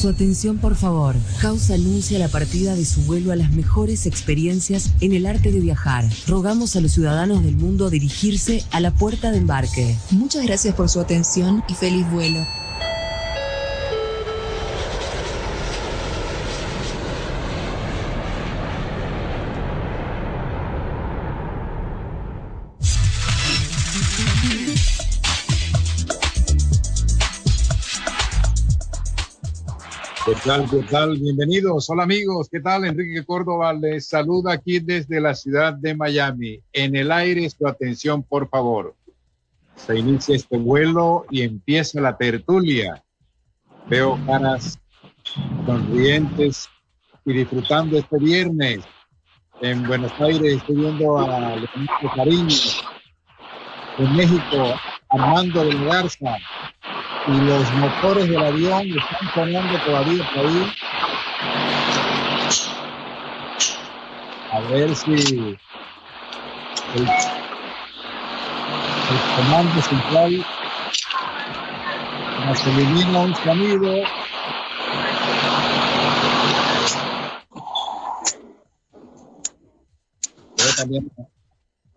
Su atención, por favor. Causa anuncia la partida de su vuelo a las mejores experiencias en el arte de viajar. Rogamos a los ciudadanos del mundo a dirigirse a la puerta de embarque. Muchas gracias por su atención y feliz vuelo. Tal? ¿Qué tal? Bienvenidos. Hola amigos. ¿Qué tal? Enrique Córdoba les saluda aquí desde la ciudad de Miami. En el aire, su atención, por favor. Se inicia este vuelo y empieza la tertulia. Veo caras sonrientes y disfrutando este viernes. En Buenos Aires estoy viendo a Leonardo Cariño. En México, Armando de la Garza y los motores del avión están sonando todavía por ahí. A ver si el, el comando central nos elimina un sonido.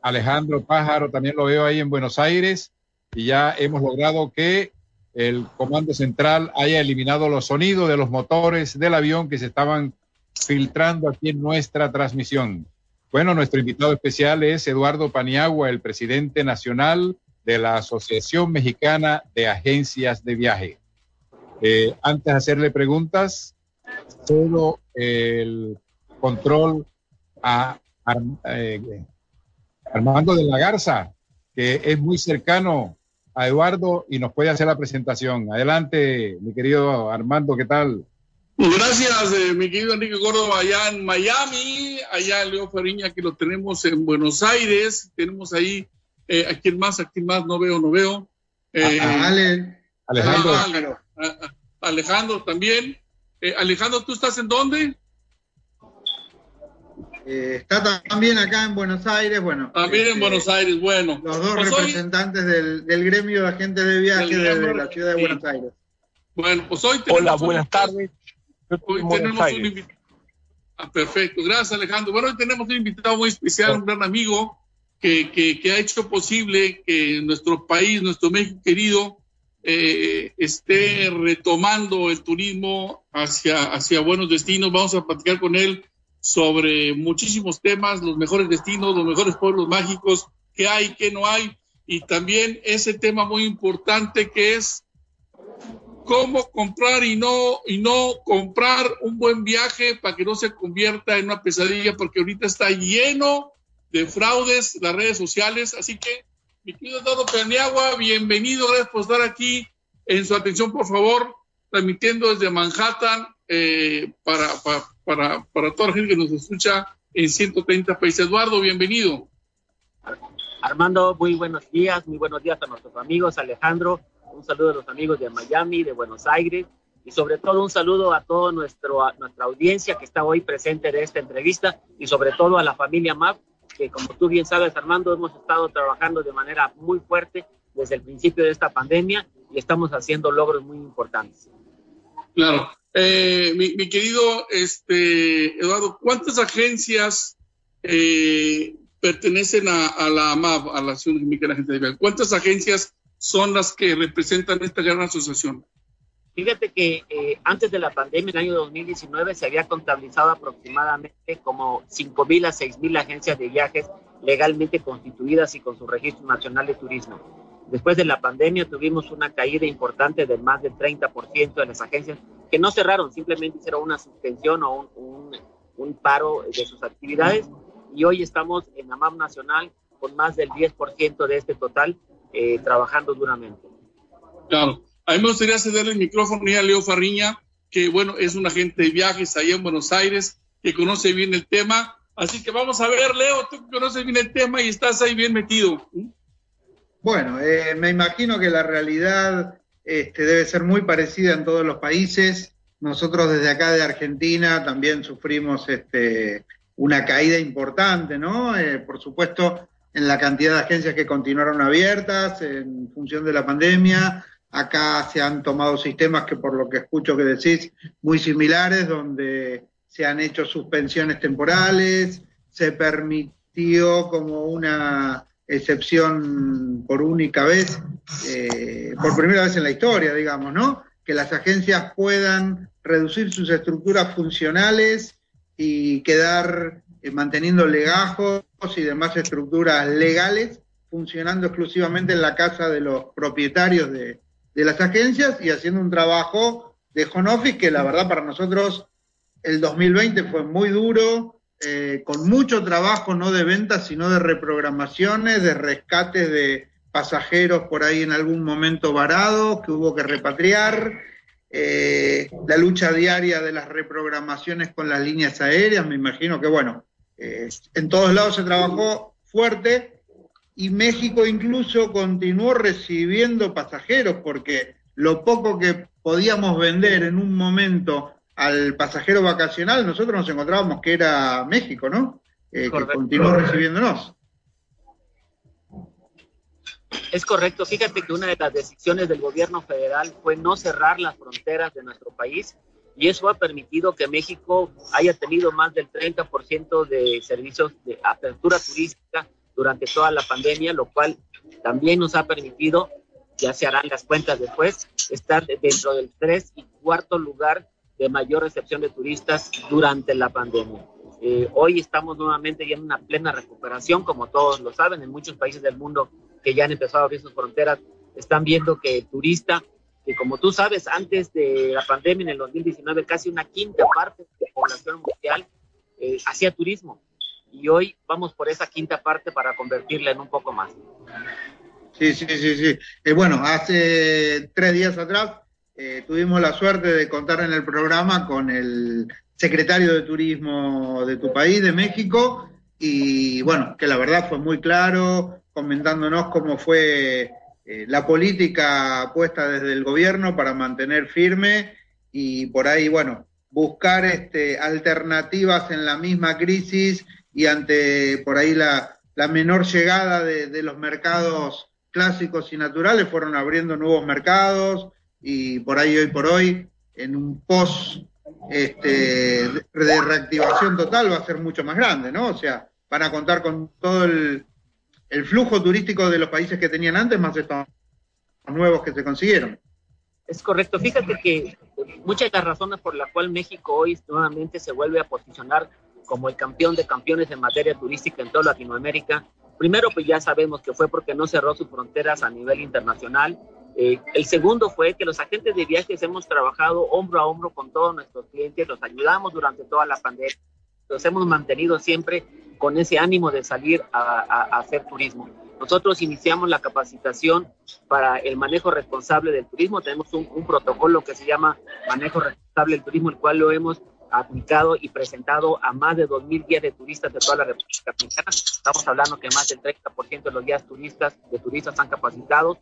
Alejandro Pájaro, también lo veo ahí en Buenos Aires y ya hemos logrado que el comando central haya eliminado los sonidos de los motores del avión que se estaban filtrando aquí en nuestra transmisión. Bueno, nuestro invitado especial es Eduardo Paniagua, el presidente nacional de la Asociación Mexicana de Agencias de Viaje. Eh, antes de hacerle preguntas, todo el control a eh, Armando de la Garza, que es muy cercano a Eduardo y nos puede hacer la presentación. Adelante, mi querido Armando, ¿qué tal? Gracias, eh, mi querido Enrique Córdoba, allá en Miami, allá Leo Fariña, que lo tenemos en Buenos Aires, tenemos ahí, eh, ¿a quién más? ¿A quién más? No veo, no veo. Eh, Ale. Alejandro. Alejandro, Alejandro también. Eh, Alejandro, ¿tú estás en dónde? Eh, está también acá en Buenos Aires, bueno. También en este, Buenos Aires, bueno. Los dos Pues hoy- representantes del, del gremio de agentes de viaje de, la ciudad de sí. Buenos Aires. Bueno, pues hoy tenemos. Hola, un buenas tardes. Hoy tenemos un Aires. invitado. Ah, perfecto, gracias Alejandro. Bueno, hoy tenemos un invitado muy especial, un gran amigo que, que, que ha hecho posible que nuestro país, nuestro México querido, eh, esté retomando el turismo hacia, hacia buenos destinos. Vamos a platicar con él sobre muchísimos temas, los mejores destinos, los mejores pueblos mágicos, qué hay, qué no hay, y también ese tema muy importante que es cómo comprar y no y no comprar un buen viaje para que no se convierta en una pesadilla porque ahorita está lleno de fraudes las redes sociales. Así que mi querido Eduardo Paniagua bienvenido gracias por estar aquí. En su atención por favor transmitiendo desde Manhattan eh, para, para, para, para toda la gente que nos escucha en 130 países Eduardo bienvenido Armando, muy buenos días, muy buenos días a nuestros amigos. Alejandro, un saludo a los amigos de Miami, de Buenos Aires y sobre todo un saludo a toda nuestra audiencia que está hoy presente en esta entrevista y sobre todo a la familia MAP, que como tú bien sabes, Armando, hemos estado trabajando de manera muy fuerte desde el principio de esta pandemia y estamos haciendo logros muy importantes. Claro. Eh, mi, querido este, Eduardo, ¿cuántas agencias eh, pertenecen a, la AMAV, a la Asociación Mexicana de Agentes de Viaje? ¿Cuántas agencias son las que representan esta gran asociación? Fíjate que eh, antes de la pandemia, en el año 2019, se había contabilizado aproximadamente como 5.000 a 6.000 agencias de viajes legalmente constituidas y con su registro nacional de turismo. Después de la pandemia tuvimos una caída importante de más del 30% de las agencias que no cerraron, simplemente hicieron una suspensión o un, un, un paro de sus actividades y hoy estamos en AMAM Nacional con más del 10% de este total eh, trabajando duramente. Claro. A mí me gustaría cederle el micrófono a Leo Farriña, que bueno, es un agente de viajes allá en Buenos Aires, que conoce bien el tema. Así que vamos a ver, Leo, tú conoces bien el tema y estás ahí bien metido. Bueno, eh, me imagino que la realidad este, debe ser muy parecida en todos los países. Nosotros desde acá de Argentina también sufrimos este, una caída importante, ¿no? Eh, por supuesto, en la cantidad de agencias que continuaron abiertas en función de la pandemia, Acá se han tomado sistemas que por lo que escucho que decís, muy similares, donde se han hecho suspensiones temporales, se permitió como una excepción por única vez, eh, por primera vez en la historia, digamos, ¿no? Que las agencias puedan reducir sus estructuras funcionales y quedar eh, manteniendo legajos y demás estructuras legales funcionando exclusivamente en la casa de los propietarios de, de las agencias y haciendo un trabajo de home office que la verdad para nosotros el 2020 fue muy duro, eh, con mucho trabajo no de ventas, sino de reprogramaciones, de rescates de pasajeros por ahí en algún momento varados que hubo que repatriar, eh, la lucha diaria de las reprogramaciones con las líneas aéreas, me imagino que bueno, eh, en todos lados se trabajó fuerte y México incluso continuó recibiendo pasajeros porque lo poco que podíamos vender en un momento al pasajero vacacional, nosotros nos encontrábamos que era México, ¿no? Eh, que continuó recibiéndonos. Es correcto. Fíjate que una de las decisiones del gobierno federal fue no cerrar las fronteras de nuestro país y eso ha permitido que México haya tenido más del 30% de servicios de apertura turística durante toda la pandemia, lo cual también nos ha permitido, ya se harán las cuentas después, estar dentro del tres y cuarto lugar de mayor recepción de turistas durante la pandemia. Eh, hoy estamos nuevamente ya en una plena recuperación, como todos lo saben, en muchos países del mundo que ya han empezado a abrir sus fronteras, están viendo que el turista, que como tú sabes, antes de la pandemia en el 2019, casi una quinta parte de la población mundial eh, hacía turismo y hoy vamos por esa quinta parte para convertirla en un poco más. Sí, sí, sí, sí. Eh, bueno, hace tres días atrás eh, tuvimos la suerte de contar en el programa con el secretario de Turismo de tu país, de México, y bueno, que la verdad fue muy claro, comentándonos cómo fue eh, la política puesta desde el gobierno para mantener firme y por ahí, bueno, buscar este, alternativas en la misma crisis y ante por ahí la, menor llegada de, los mercados clásicos y naturales, fueron abriendo nuevos mercados y por ahí hoy por hoy, en un post este, de reactivación total va a ser mucho más grande, ¿no? O sea, van a contar con todo el, el flujo turístico de los países que tenían antes, más estos nuevos que se consiguieron. Es correcto. Fíjate que muchas de las razones por las cuales México hoy nuevamente se vuelve a posicionar como el campeón de campeones en materia turística en toda Latinoamérica. Primero, pues ya sabemos que fue porque no cerró sus fronteras a nivel internacional. Eh, el segundo fue que los agentes de viajes hemos trabajado hombro a hombro con todos nuestros clientes, los ayudamos durante toda la pandemia, los hemos mantenido siempre con ese ánimo de salir a, hacer turismo. Nosotros iniciamos la capacitación para el manejo responsable del turismo. Tenemos un, un, protocolo que se llama manejo responsable del turismo, el cual lo hemos aplicado y presentado a más de 2.000 guías de turistas de toda la República Dominicana. Estamos hablando que más del 30% de los guías turistas de turistas están capacitados.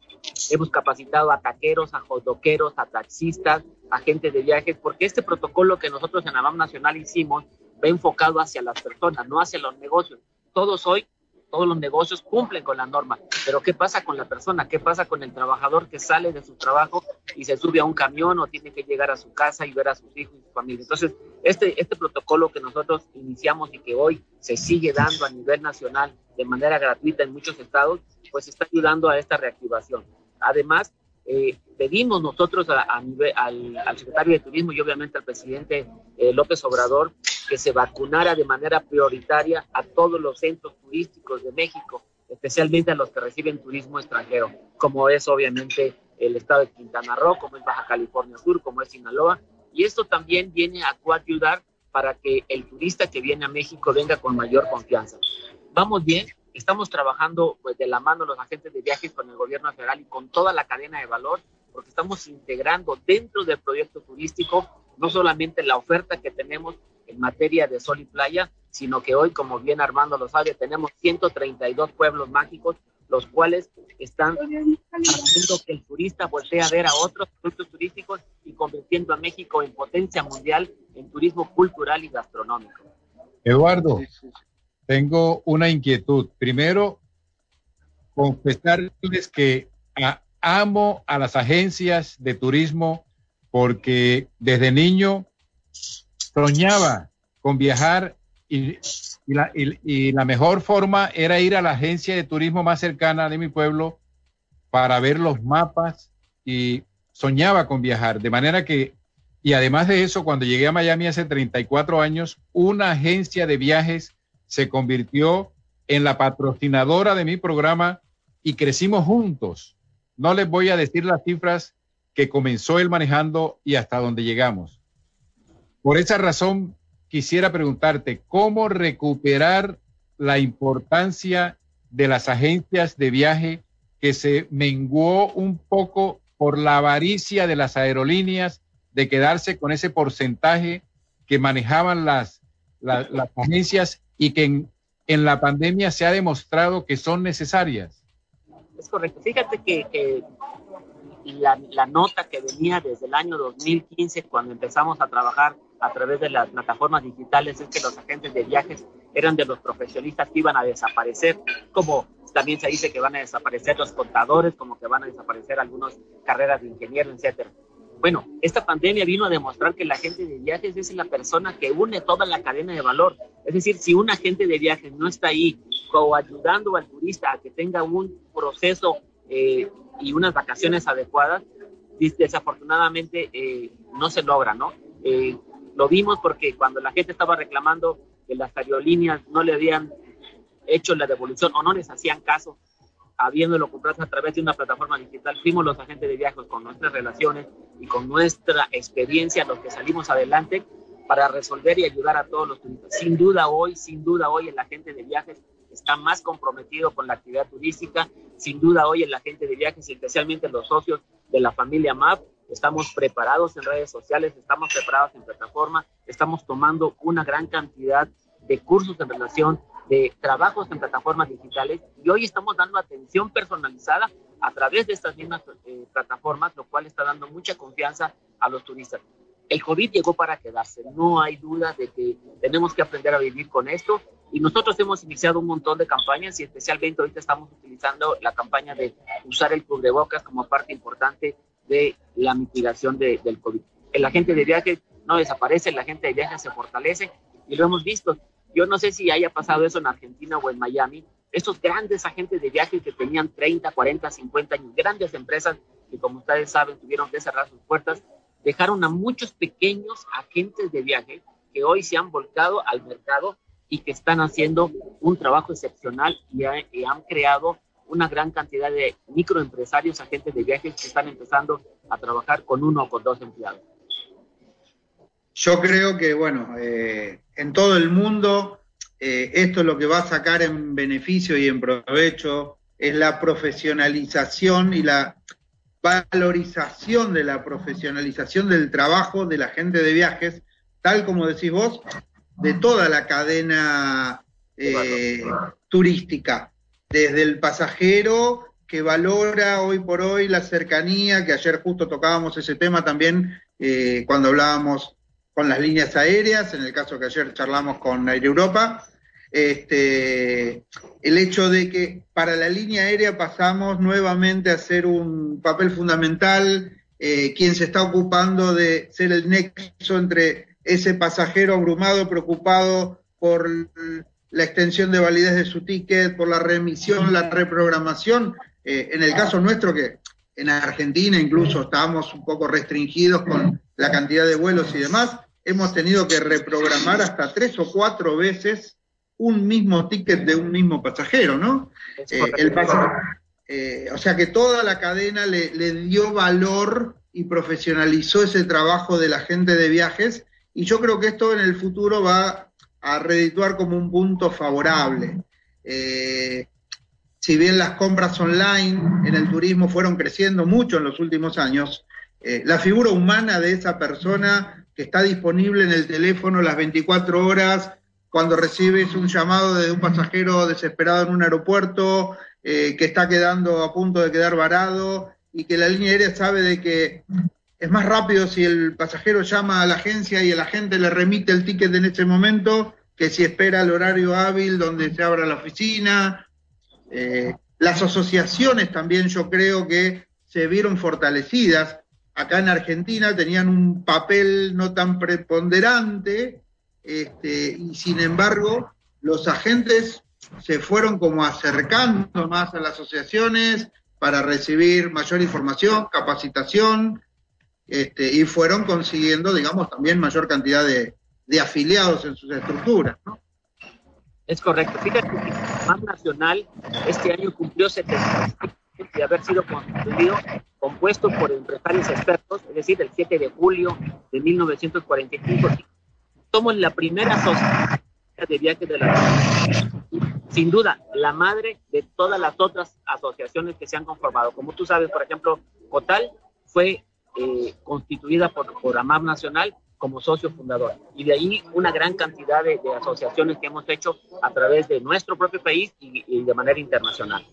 Hemos capacitado a taqueros, a jodoqueros, a taxistas, agentes de viajes, porque este protocolo que nosotros en la Nacional hicimos va enfocado hacia las personas, no hacia los negocios. Todos hoy todos los negocios cumplen con la norma, pero ¿qué pasa con la persona? ¿Qué pasa con el trabajador que sale de su trabajo y se sube a un camión o tiene que llegar a su casa y ver a sus hijos y su familia? Entonces, este, este protocolo que nosotros iniciamos y que hoy se sigue dando a nivel nacional de manera gratuita en muchos estados, pues está ayudando a esta reactivación. Además, eh, pedimos nosotros a, nivel, al, secretario de Turismo y obviamente al presidente eh, López Obrador que se vacunara de manera prioritaria a todos los centros turísticos de México, especialmente a los que reciben turismo extranjero, como es obviamente el estado de Quintana Roo, como es Baja California Sur, como es Sinaloa. Y esto también viene a coayudar para que el turista que viene a México venga con mayor confianza. Vamos bien, estamos trabajando pues, de la mano los agentes de viajes con el gobierno federal y con toda la cadena de valor, porque estamos integrando dentro del proyecto turístico no solamente la oferta que tenemos en materia de sol y playa, sino que hoy, como bien Armando lo sabe, tenemos 132 pueblos mágicos, los cuales están haciendo que el turista voltee a ver a otros productos turísticos y convirtiendo a México en potencia mundial en turismo cultural y gastronómico. Eduardo, tengo una inquietud. Primero, confesarles que amo a las agencias de turismo porque desde niño soñaba con viajar y, la, mejor forma era ir a la agencia de turismo más cercana de mi pueblo para ver los mapas y soñaba con viajar. De manera que, y además de eso, cuando llegué a Miami hace 34 años, una agencia de viajes se convirtió en la patrocinadora de mi programa y crecimos juntos. No les voy a decir las cifras que comenzó él manejando y hasta dónde llegamos. Por esa razón, quisiera preguntarte, ¿cómo recuperar la importancia de las agencias de viaje que se menguó un poco por la avaricia de las aerolíneas de quedarse con ese porcentaje que manejaban las, las, agencias y que en, en, la pandemia se ha demostrado que son necesarias? Es correcto. Fíjate que la, nota que venía desde el año 2015, cuando empezamos a trabajar a través de las plataformas digitales, es que los agentes de viajes eran de los profesionistas que iban a desaparecer, como también se dice que van a desaparecer los contadores, como que van a desaparecer algunas carreras de ingeniero, etcétera. Bueno, esta pandemia vino a demostrar que el agente de viajes es la persona que une toda la cadena de valor. Es decir, si un agente de viajes no está ahí ayudando al turista a que tenga un proceso eh, y unas vacaciones adecuadas, desafortunadamente eh, no se logra, ¿no? Eh, lo vimos porque cuando la gente estaba reclamando que las aerolíneas no le habían hecho la devolución o no les hacían caso, habiéndolo comprado a través de una plataforma digital, fuimos los agentes de viajes con nuestras relaciones y con nuestra experiencia los que salimos adelante para resolver y ayudar a todos los turistas. Sin duda hoy, sin duda hoy el agente de viajes está más comprometido con la actividad turística. Sin duda hoy el agente de viajes, especialmente los socios de la familia MAP, estamos preparados en redes sociales, estamos preparados en plataformas, estamos tomando una gran cantidad de cursos en relación de trabajos en plataformas digitales y hoy estamos dando atención personalizada a través de estas mismas eh, plataformas, lo cual está dando mucha confianza a los turistas. El COVID llegó para quedarse, no hay duda de que tenemos que aprender a vivir con esto y nosotros hemos iniciado un montón de campañas y especialmente ahorita estamos utilizando la campaña de usar el cubrebocas como parte importante de la mitigación de, del COVID. El agente de viaje no desaparece, el agente de viaje se fortalece y lo hemos visto. Yo no sé si haya pasado eso en Argentina o en Miami. Estos grandes agentes de viaje que tenían 30, 40, 50 años, grandes empresas que como ustedes saben tuvieron que cerrar sus puertas, dejaron a muchos pequeños agentes de viaje que hoy se han volcado al mercado y que están haciendo un trabajo excepcional y, han creado una gran cantidad de microempresarios, agentes de viajes que están empezando a trabajar con uno o con dos empleados. Yo creo que, bueno, eh, en todo el mundo eh, esto es lo que va a sacar en beneficio y en provecho es la profesionalización y la valorización de la profesionalización del trabajo de la gente de viajes, tal como decís vos, de toda la cadena eh, turística, desde el pasajero que valora hoy por hoy la cercanía, que ayer justo tocábamos ese tema también cuando hablábamos con las líneas aéreas, en el caso que ayer charlamos con Air Europa, este, el hecho de que para la línea aérea pasamos nuevamente a ser un papel fundamental, eh, quien se está ocupando de ser el nexo entre ese pasajero abrumado, preocupado por la extensión de validez de su ticket, por la remisión, la reprogramación. Eh, en el caso nuestro, que en Argentina incluso estábamos un poco restringidos con la cantidad de vuelos y demás, hemos tenido que reprogramar hasta tres o cuatro veces un mismo ticket de un mismo pasajero, ¿no? Eh, el eh, o sea que toda la cadena le, le dio valor y profesionalizó ese trabajo de la gente de viajes y yo creo que esto en el futuro va a redituar como un punto favorable. Eh, si bien las compras online en el turismo fueron creciendo mucho en los últimos años, eh, la figura humana de esa persona que está disponible en el teléfono las 24 horas, cuando recibes un llamado de un pasajero desesperado en un aeropuerto, eh, que está quedando a punto de quedar varado y que la línea aérea sabe de que es más rápido si el pasajero llama a la agencia y el agente le remite el ticket en ese momento que si espera el horario hábil donde se abra la oficina. Eh, las asociaciones también yo creo que se vieron fortalecidas. Acá en Argentina tenían un papel no tan preponderante este, y sin embargo los agentes se fueron como acercando más a las asociaciones para recibir mayor información, capacitación, este, y fueron consiguiendo, digamos, también mayor cantidad de, afiliados en sus estructuras. ¿no? Es correcto. Fíjate que el nacional este año cumplió 70 de haber sido constituido, compuesto por empresarios expertos, es decir, el 7 de julio de 1945. Somos la primera sociedad de viajes de la sin duda, la madre de todas las otras asociaciones que se han conformado. Como tú sabes, por ejemplo, COTAL fue eh, constituida por, por AMAP Nacional como socio fundador. Y de ahí una gran cantidad de, asociaciones que hemos hecho a través de nuestro propio país y, de manera internacional.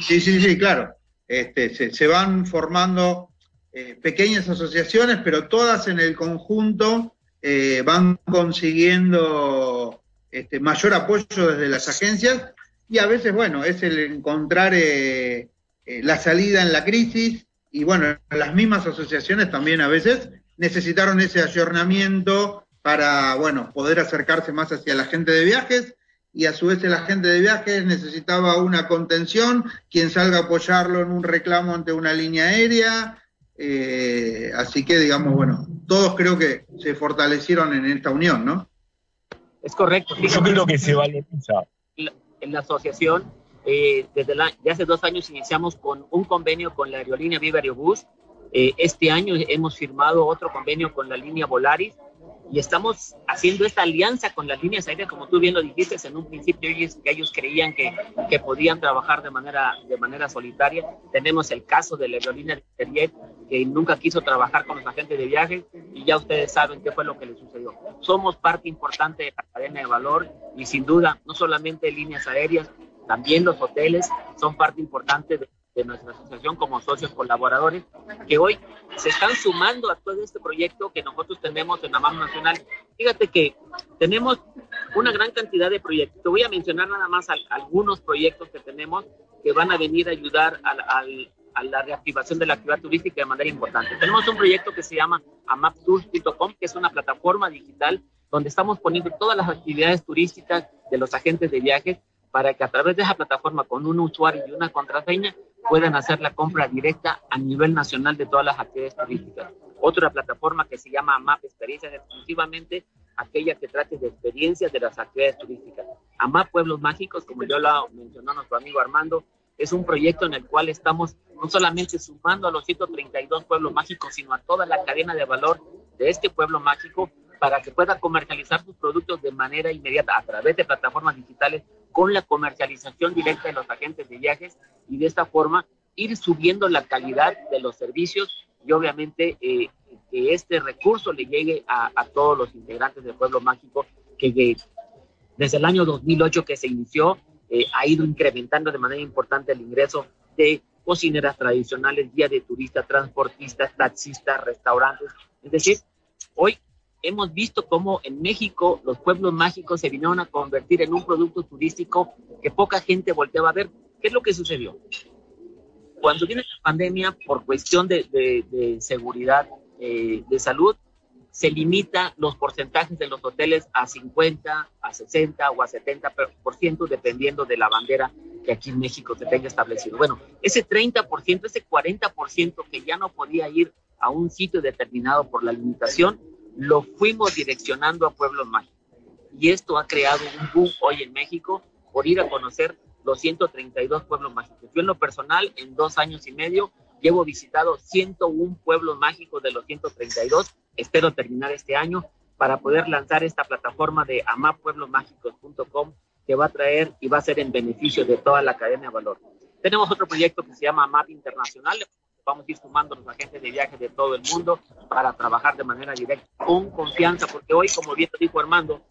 Sí, sí, sí, claro. Este, se, van formando eh, pequeñas asociaciones, pero todas en el conjunto eh, van consiguiendo este, mayor apoyo desde las agencias. Y a veces, bueno, es el encontrar eh, la salida en la crisis. Y bueno, las mismas asociaciones también a veces necesitaron ese ayornamiento para, bueno, poder acercarse más hacia la gente de viajes y a su vez el agente de viajes necesitaba una contención, quien salga a apoyarlo en un reclamo ante una línea aérea. Eh, así que, digamos, bueno, todos creo que se fortalecieron en esta unión, ¿no? Es correcto. Yo creo que se valoriza. En la asociación, eh, desde hace dos años iniciamos con un convenio con la aerolínea Viva Aerobús. Eh, este año hemos firmado otro convenio con la línea Volaris y estamos haciendo esta alianza con las líneas aéreas, como tú bien lo dijiste, en un principio ellos, ellos creían que, que, podían trabajar de manera, de manera solitaria. Tenemos el caso de la aerolínea de Interjet, que nunca quiso trabajar con los agentes de viaje y ya ustedes saben qué fue lo que le sucedió. Somos parte importante de la cadena de valor y sin duda, no solamente líneas aéreas, también los hoteles son parte importante de, de nuestra asociación como socios colaboradores, que hoy se están sumando a todo este proyecto que nosotros tenemos en la MAM Nacional. Fíjate que tenemos una gran cantidad de proyectos. Te voy a mencionar nada más algunos proyectos que tenemos que van a venir a ayudar al, a la reactivación de la actividad turística de manera importante. Tenemos un proyecto que se llama amaptours.com, que es una plataforma digital donde estamos poniendo todas las actividades turísticas de los agentes de viajes para que a través de esa plataforma con un usuario y una contraseña puedan hacer la compra directa a nivel nacional de todas las actividades turísticas. Otra plataforma que se llama AMAP Experiencias, exclusivamente aquella que trate de experiencias de las actividades turísticas. AMAP Pueblos Mágicos, como yo lo mencionó nuestro amigo Armando, es un proyecto en el cual estamos no solamente sumando a los 132 pueblos mágicos, sino a toda la cadena de valor de este pueblo mágico para que pueda comercializar sus productos de manera inmediata a través de plataformas digitales con la comercialización directa de los agentes de viajes y de esta forma ir subiendo la calidad de los servicios y obviamente eh, que este recurso le llegue a, todos los integrantes del pueblo mágico que, desde el año 2008 que se inició eh, ha ido incrementando de manera importante el ingreso de cocineras tradicionales, guía de turistas, transportistas, taxistas, restaurantes. Es decir, hoy hemos visto cómo en México los pueblos mágicos se vinieron a convertir en un producto turístico que poca gente volteaba a ver. ¿Qué es lo que sucedió? Cuando viene la pandemia, por cuestión de, seguridad eh, de salud, se limita los porcentajes de los hoteles a 50, a 60 o a 70 por ciento, dependiendo de la bandera que aquí en México se tenga establecido. Bueno, ese 30 por ciento, ese 40 por ciento que ya no podía ir a un sitio determinado por la limitación, lo fuimos direccionando a pueblos mágicos. Y esto ha creado un boom hoy en México por ir a conocer los 132 pueblos mágicos. Yo en lo personal, en dos años y medio, llevo visitado 101 pueblos mágicos de los 132. Espero terminar este año para poder lanzar esta plataforma de amapueblosmágicos.com que va a traer y va a ser en beneficio de toda la cadena de valor. Tenemos otro proyecto que se llama AMAP Internacional, vamos a ir sumando los agentes de viaje de todo el mundo para trabajar de manera directa, con confianza, porque hoy, como bien dijo Armando,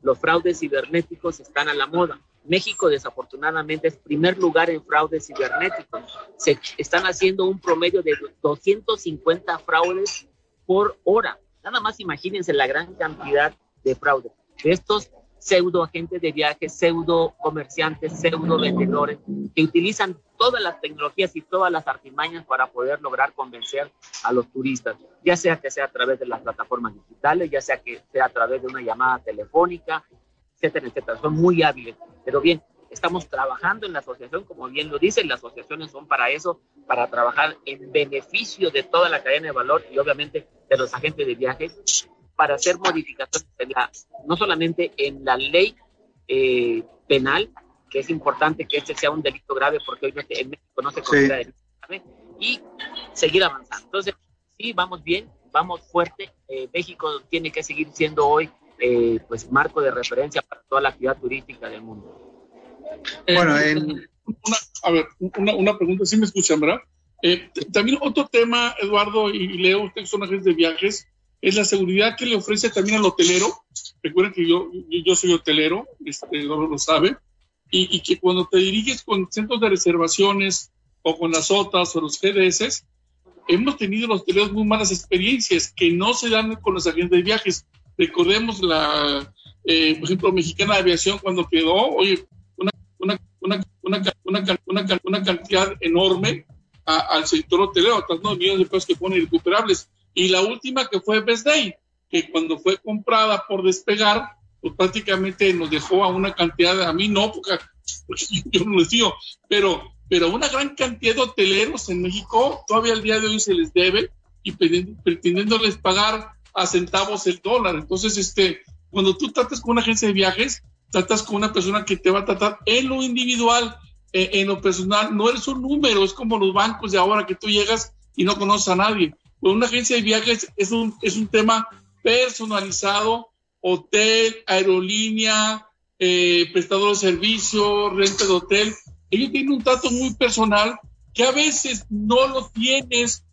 los fraudes cibernéticos están a la moda. México desafortunadamente es primer lugar en fraudes cibernéticos. Se están haciendo un promedio de 250 fraudes por hora. Nada más imagínense la gran cantidad de fraudes. De estos pseudo agentes de viaje, pseudo comerciantes, pseudo vendedores que utilizan todas las tecnologías y todas las artimañas para poder lograr convencer a los turistas, ya sea que sea a través de las plataformas digitales, ya sea que sea a través de una llamada telefónica, etcétera, etcétera. Son muy hábiles. Pero bien, estamos trabajando en la asociación, como bien lo dicen, las asociaciones son para eso, para trabajar en beneficio de toda la cadena de valor y obviamente de los agentes de viajes, para hacer modificaciones no solamente en la ley eh, penal, que es importante que este sea un delito grave porque hoy en México no se considera delito grave, y seguir avanzando. Entonces, sí, vamos bien, vamos fuerte. Eh, México tiene que seguir siendo hoy eh, pues marco de referencia para toda la actividad turística del mundo. Bueno, en... una, a ver, una, una pregunta, si me escuchan, ¿verdad? Eh, también otro tema, Eduardo y Leo, ustedes son agentes de viajes, es la seguridad que le ofrece también al hotelero. Recuerden que yo, yo soy hotelero, este, Eduardo lo sabe, y, y, que cuando te diriges con centros de reservaciones o con las OTAs o los GDS, hemos tenido los hoteleros muy malas experiencias que no se dan con los agentes de viajes. Recordemos la, eh, por ejemplo, Mexicana de Aviación cuando quedó, oye, una, una, una, una, una, cantidad enorme a, al sector hotelero, hasta dos millones de pesos que ponen irrecuperables. Y la última que fue Best Day, que cuando fue comprada por despegar, pues prácticamente nos dejó a una cantidad, a mí no, porque, yo no les digo, pero, pero una gran cantidad de hoteleros en México todavía al día de hoy se les debe y pretendiéndoles pagar a centavos el dólar. Entonces, este, cuando tú tratas con una agencia de viajes, tratas con una persona que te va a tratar en lo individual, eh, en lo personal, no eres un número, es como los bancos de ahora que tú llegas y no conoces a nadie. Con una agencia de viajes es un, es un tema personalizado, hotel, aerolínea, eh, prestador de servicio, renta de hotel. Ellos tienen un trato muy personal que a veces no lo tienes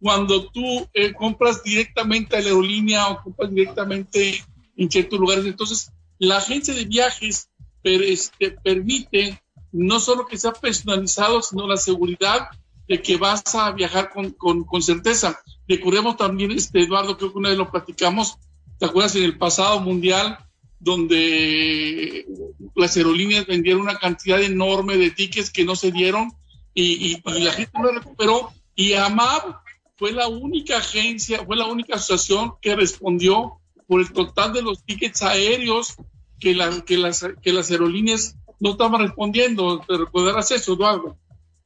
cuando tú eh, compras directamente a la aerolínea o compras directamente en ciertos lugares. Entonces, la agencia de viajes per, este, permite no solo que sea personalizado, sino la seguridad de que vas a viajar con, con, con certeza. Recordemos también, este, Eduardo, creo que una vez lo platicamos, ¿te acuerdas en el pasado mundial donde las aerolíneas vendieron una cantidad enorme de tickets que no se dieron y, la gente no recuperó? Y AMAB fue la única agencia, fue la única asociación que respondió por el total de los tickets aéreos que, la, que, las, que las aerolíneas no estaban respondiendo. ¿Te recordarás eso, Eduardo?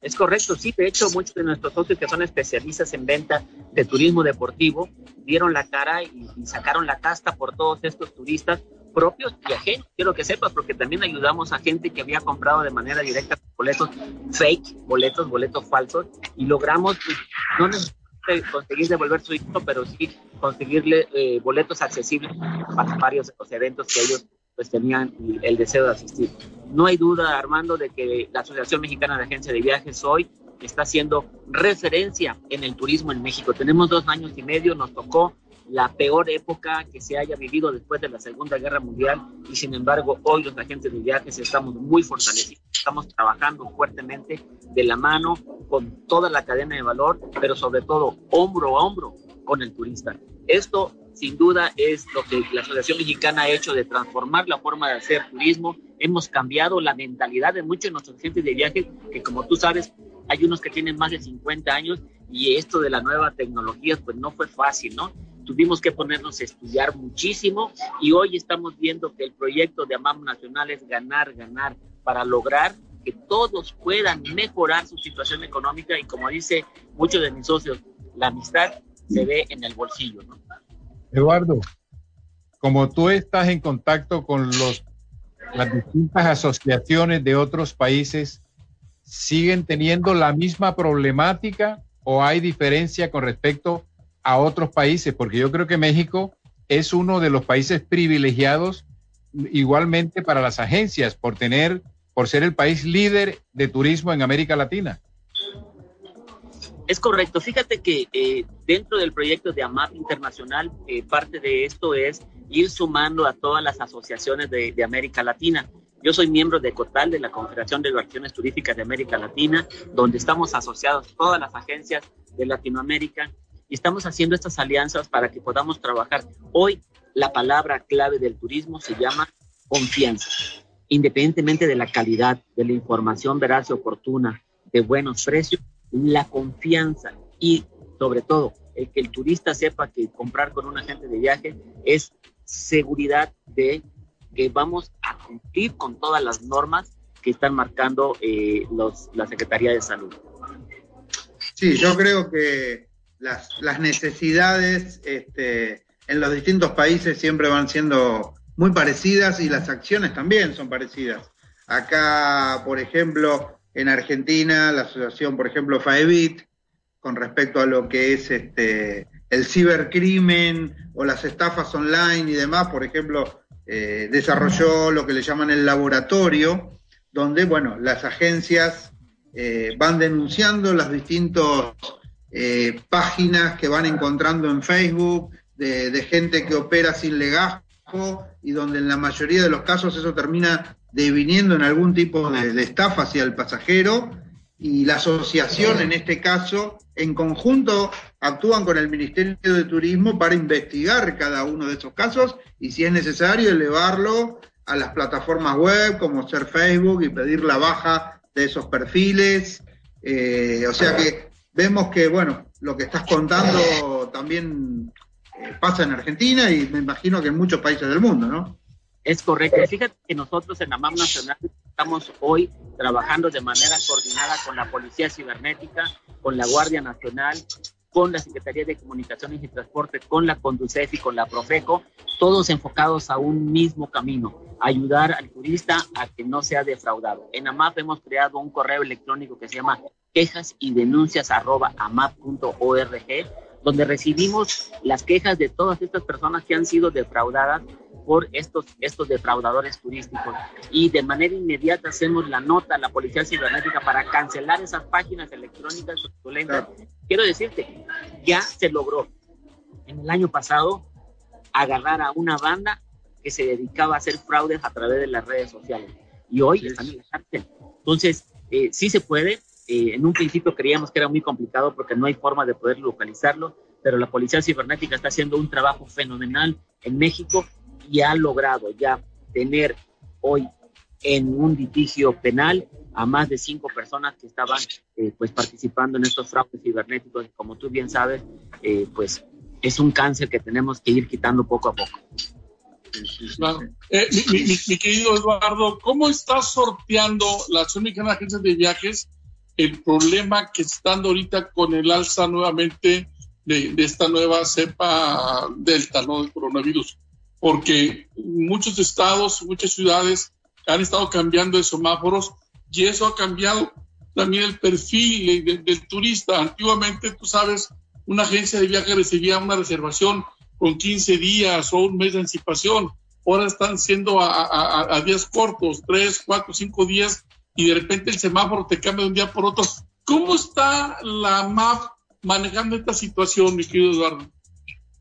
Es correcto, sí. De hecho, muchos de nuestros socios que son especialistas en venta de turismo deportivo dieron la cara y, sacaron la casta por todos estos turistas propios y ajenos. Quiero que sepas, porque también ayudamos a gente que había comprado de manera directa boletos fake, boletos, boletos falsos, y logramos, pues, no necesariamente conseguir devolver su dinero, pero sí conseguirle eh, boletos accesibles para varios de los eventos que ellos pues tenían el deseo de asistir. No hay duda, Armando, de que la Asociación Mexicana de Agencia de Viajes hoy está haciendo referencia en el turismo en México. Tenemos dos años y medio, nos tocó la peor época que se haya vivido después de la Segunda Guerra Mundial y sin embargo hoy los agentes de viajes estamos muy fortalecidos, estamos trabajando fuertemente de la mano con toda la cadena de valor, pero sobre todo hombro a hombro con el turista. Esto sin duda es lo que la Asociación Mexicana ha hecho de transformar la forma de hacer turismo. Hemos cambiado la mentalidad de muchos de nuestros agentes de viaje, que como tú sabes, hay unos que tienen más de 50 años y esto de la nueva tecnología pues no fue fácil, ¿no? Tuvimos que ponernos a estudiar muchísimo y hoy estamos viendo que el proyecto de AMAM Nacional es ganar, ganar para lograr que todos puedan mejorar su situación económica y como dice muchos de mis socios, la amistad se ve en el bolsillo, ¿no? Eduardo, como tú estás en contacto con los, las distintas asociaciones de otros países, ¿siguen teniendo la misma problemática o hay diferencia con respecto a otros países? Porque yo creo que México es uno de los países privilegiados igualmente para las agencias por tener, por ser el país líder de turismo en América Latina. Es correcto. Fíjate que eh, dentro del proyecto de AMAP Internacional, eh, parte de esto es ir sumando a todas las asociaciones de, América Latina. Yo soy miembro de COTAL, de la Confederación de Organizaciones Turísticas de América Latina, donde estamos asociados todas las agencias de Latinoamérica y estamos haciendo estas alianzas para que podamos trabajar. Hoy la palabra clave del turismo se llama confianza, independientemente de la calidad, de la información veraz y oportuna, de buenos precios, la confianza y sobre todo el que el turista sepa que comprar con un agente de viaje es seguridad de que vamos a cumplir con todas las normas que están marcando eh, los, la Secretaría de Salud. Sí, yo creo que las, las necesidades este, en los distintos países siempre van siendo muy parecidas y las acciones también son parecidas. Acá, por ejemplo, en Argentina, la asociación, por ejemplo, FAEBIT, con respecto a lo que es este, el cibercrimen o las estafas online y demás, por ejemplo, eh, desarrolló lo que le llaman el laboratorio, donde, bueno, las agencias eh, van denunciando las distintas eh, páginas que van encontrando en Facebook de, gente que opera sin legajo y donde en la mayoría de los casos eso termina deviniendo en algún tipo de, estafa hacia el pasajero y la asociación en este caso en conjunto actúan con el Ministerio de Turismo para investigar cada uno de esos casos y si es necesario elevarlo a las plataformas web como ser Facebook y pedir la baja de esos perfiles. Eh, o sea que vemos que, bueno, lo que estás contando también eh, pasa en Argentina y me imagino que en muchos países del mundo, ¿no? Es correcto. Fíjate que nosotros en la Nacional estamos hoy trabajando de manera coordinada con la Policía Cibernética, con la Guardia Nacional, con la Secretaría de Comunicaciones y Transporte, con la Conducef y con la Profeco, todos enfocados a un mismo camino, ayudar al turista a que no sea defraudado. En AMAP hemos creado un correo electrónico que se llama quejas y denuncias donde recibimos las quejas de todas estas personas que han sido defraudadas por estos, estos defraudadores turísticos. Y de manera inmediata hacemos la nota a la Policía Cibernética para cancelar esas páginas electrónicas fraudulentas. Quiero decirte, ya se logró en el año pasado agarrar a una banda que se dedicaba a hacer fraudes a través de las redes sociales. Y hoy están en la cárcel. Entonces, eh, sí se puede. Eh, en un principio creíamos que era muy complicado porque no hay forma de poder localizarlo, pero la Policía Cibernética está haciendo un trabajo fenomenal en México y ha logrado ya tener hoy en un litigio penal a más de cinco personas que estaban eh, pues participando en estos fraudes cibernéticos y como tú bien sabes eh, pues es un cáncer que tenemos que ir quitando poco a poco. Eh, mi, querido Eduardo, ¿cómo está sorteando la Asociación Mexicana de Agencias de Viajes el problema que está dando ahorita con el alza nuevamente de, de esta nueva cepa delta, ¿no? Del coronavirus porque muchos estados, muchas ciudades han estado cambiando de semáforos y eso ha cambiado también el perfil del, turista. Antiguamente, tú sabes, una agencia de viaje recibía una reservación con 15 días o un mes de anticipación. Ahora están siendo a, días cortos, 3, 4, 5 días, y de repente el semáforo te cambia de un día por otro. ¿Cómo está la MAP manejando esta situación, mi querido Eduardo?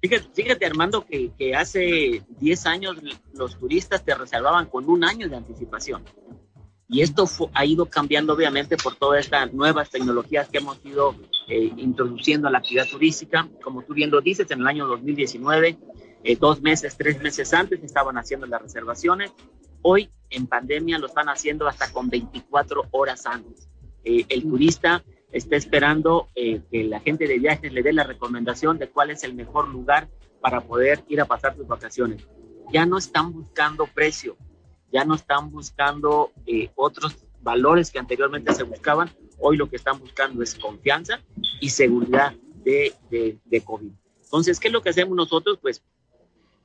Fíjate, Armando, que, que, hace 10 años los turistas te reservaban con un año de anticipación. Y esto ha ido cambiando obviamente por todas estas nuevas tecnologías que hemos ido eh, introduciendo a la actividad turística. Como tú bien lo dices, en el año 2019, eh, dos meses, tres meses antes estaban haciendo las reservaciones. Hoy, en pandemia, lo están haciendo hasta con 24 horas antes. Eh, el turista está esperando eh, que la gente de viajes le dé la recomendación de cuál es el mejor lugar para poder ir a pasar sus vacaciones. Ya no están buscando precio, ya no están buscando eh, otros valores que anteriormente se buscaban. Hoy lo que están buscando es confianza y seguridad de, de, de COVID. Entonces, ¿qué es lo que hacemos nosotros? Pues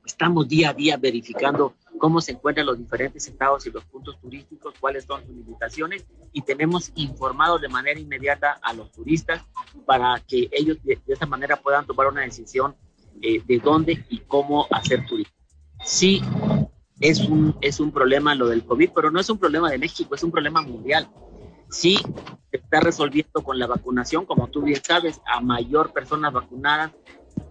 estamos día a día verificando cómo se encuentran los diferentes estados y los puntos turísticos, cuáles son sus limitaciones y tenemos informado de manera inmediata a los turistas para que ellos de, esa manera puedan tomar una decisión eh, de dónde y cómo hacer turismo. Sí, es un, es un problema lo del COVID, pero no es un problema de México, es un problema mundial. Sí, se está resolviendo con la vacunación, como tú bien sabes, a mayor personas vacunadas,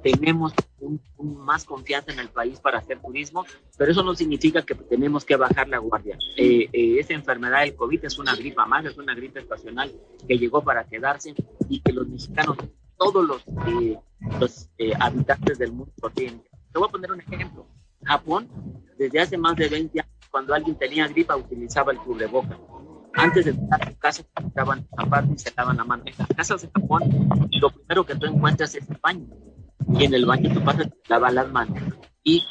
tenemos un, más confianza en el país para hacer turismo, pero eso no significa que tenemos que bajar la guardia. Eh, eh, esa enfermedad del COVID es una gripa más, es una gripe estacional que llegó para quedarse y que los mexicanos, todos los, eh, los habitantes del mundo tienen. Te voy a poner un ejemplo. Japón, desde hace más de 20 años, cuando alguien tenía gripa, utilizaba el cubreboca. antes de entrar a tu casa, te quitaban zapatos y se lavan la mano. En las casas de Japón, lo primero que tú encuentras es el baño. Y en el baño tú pasas, lavas las manos y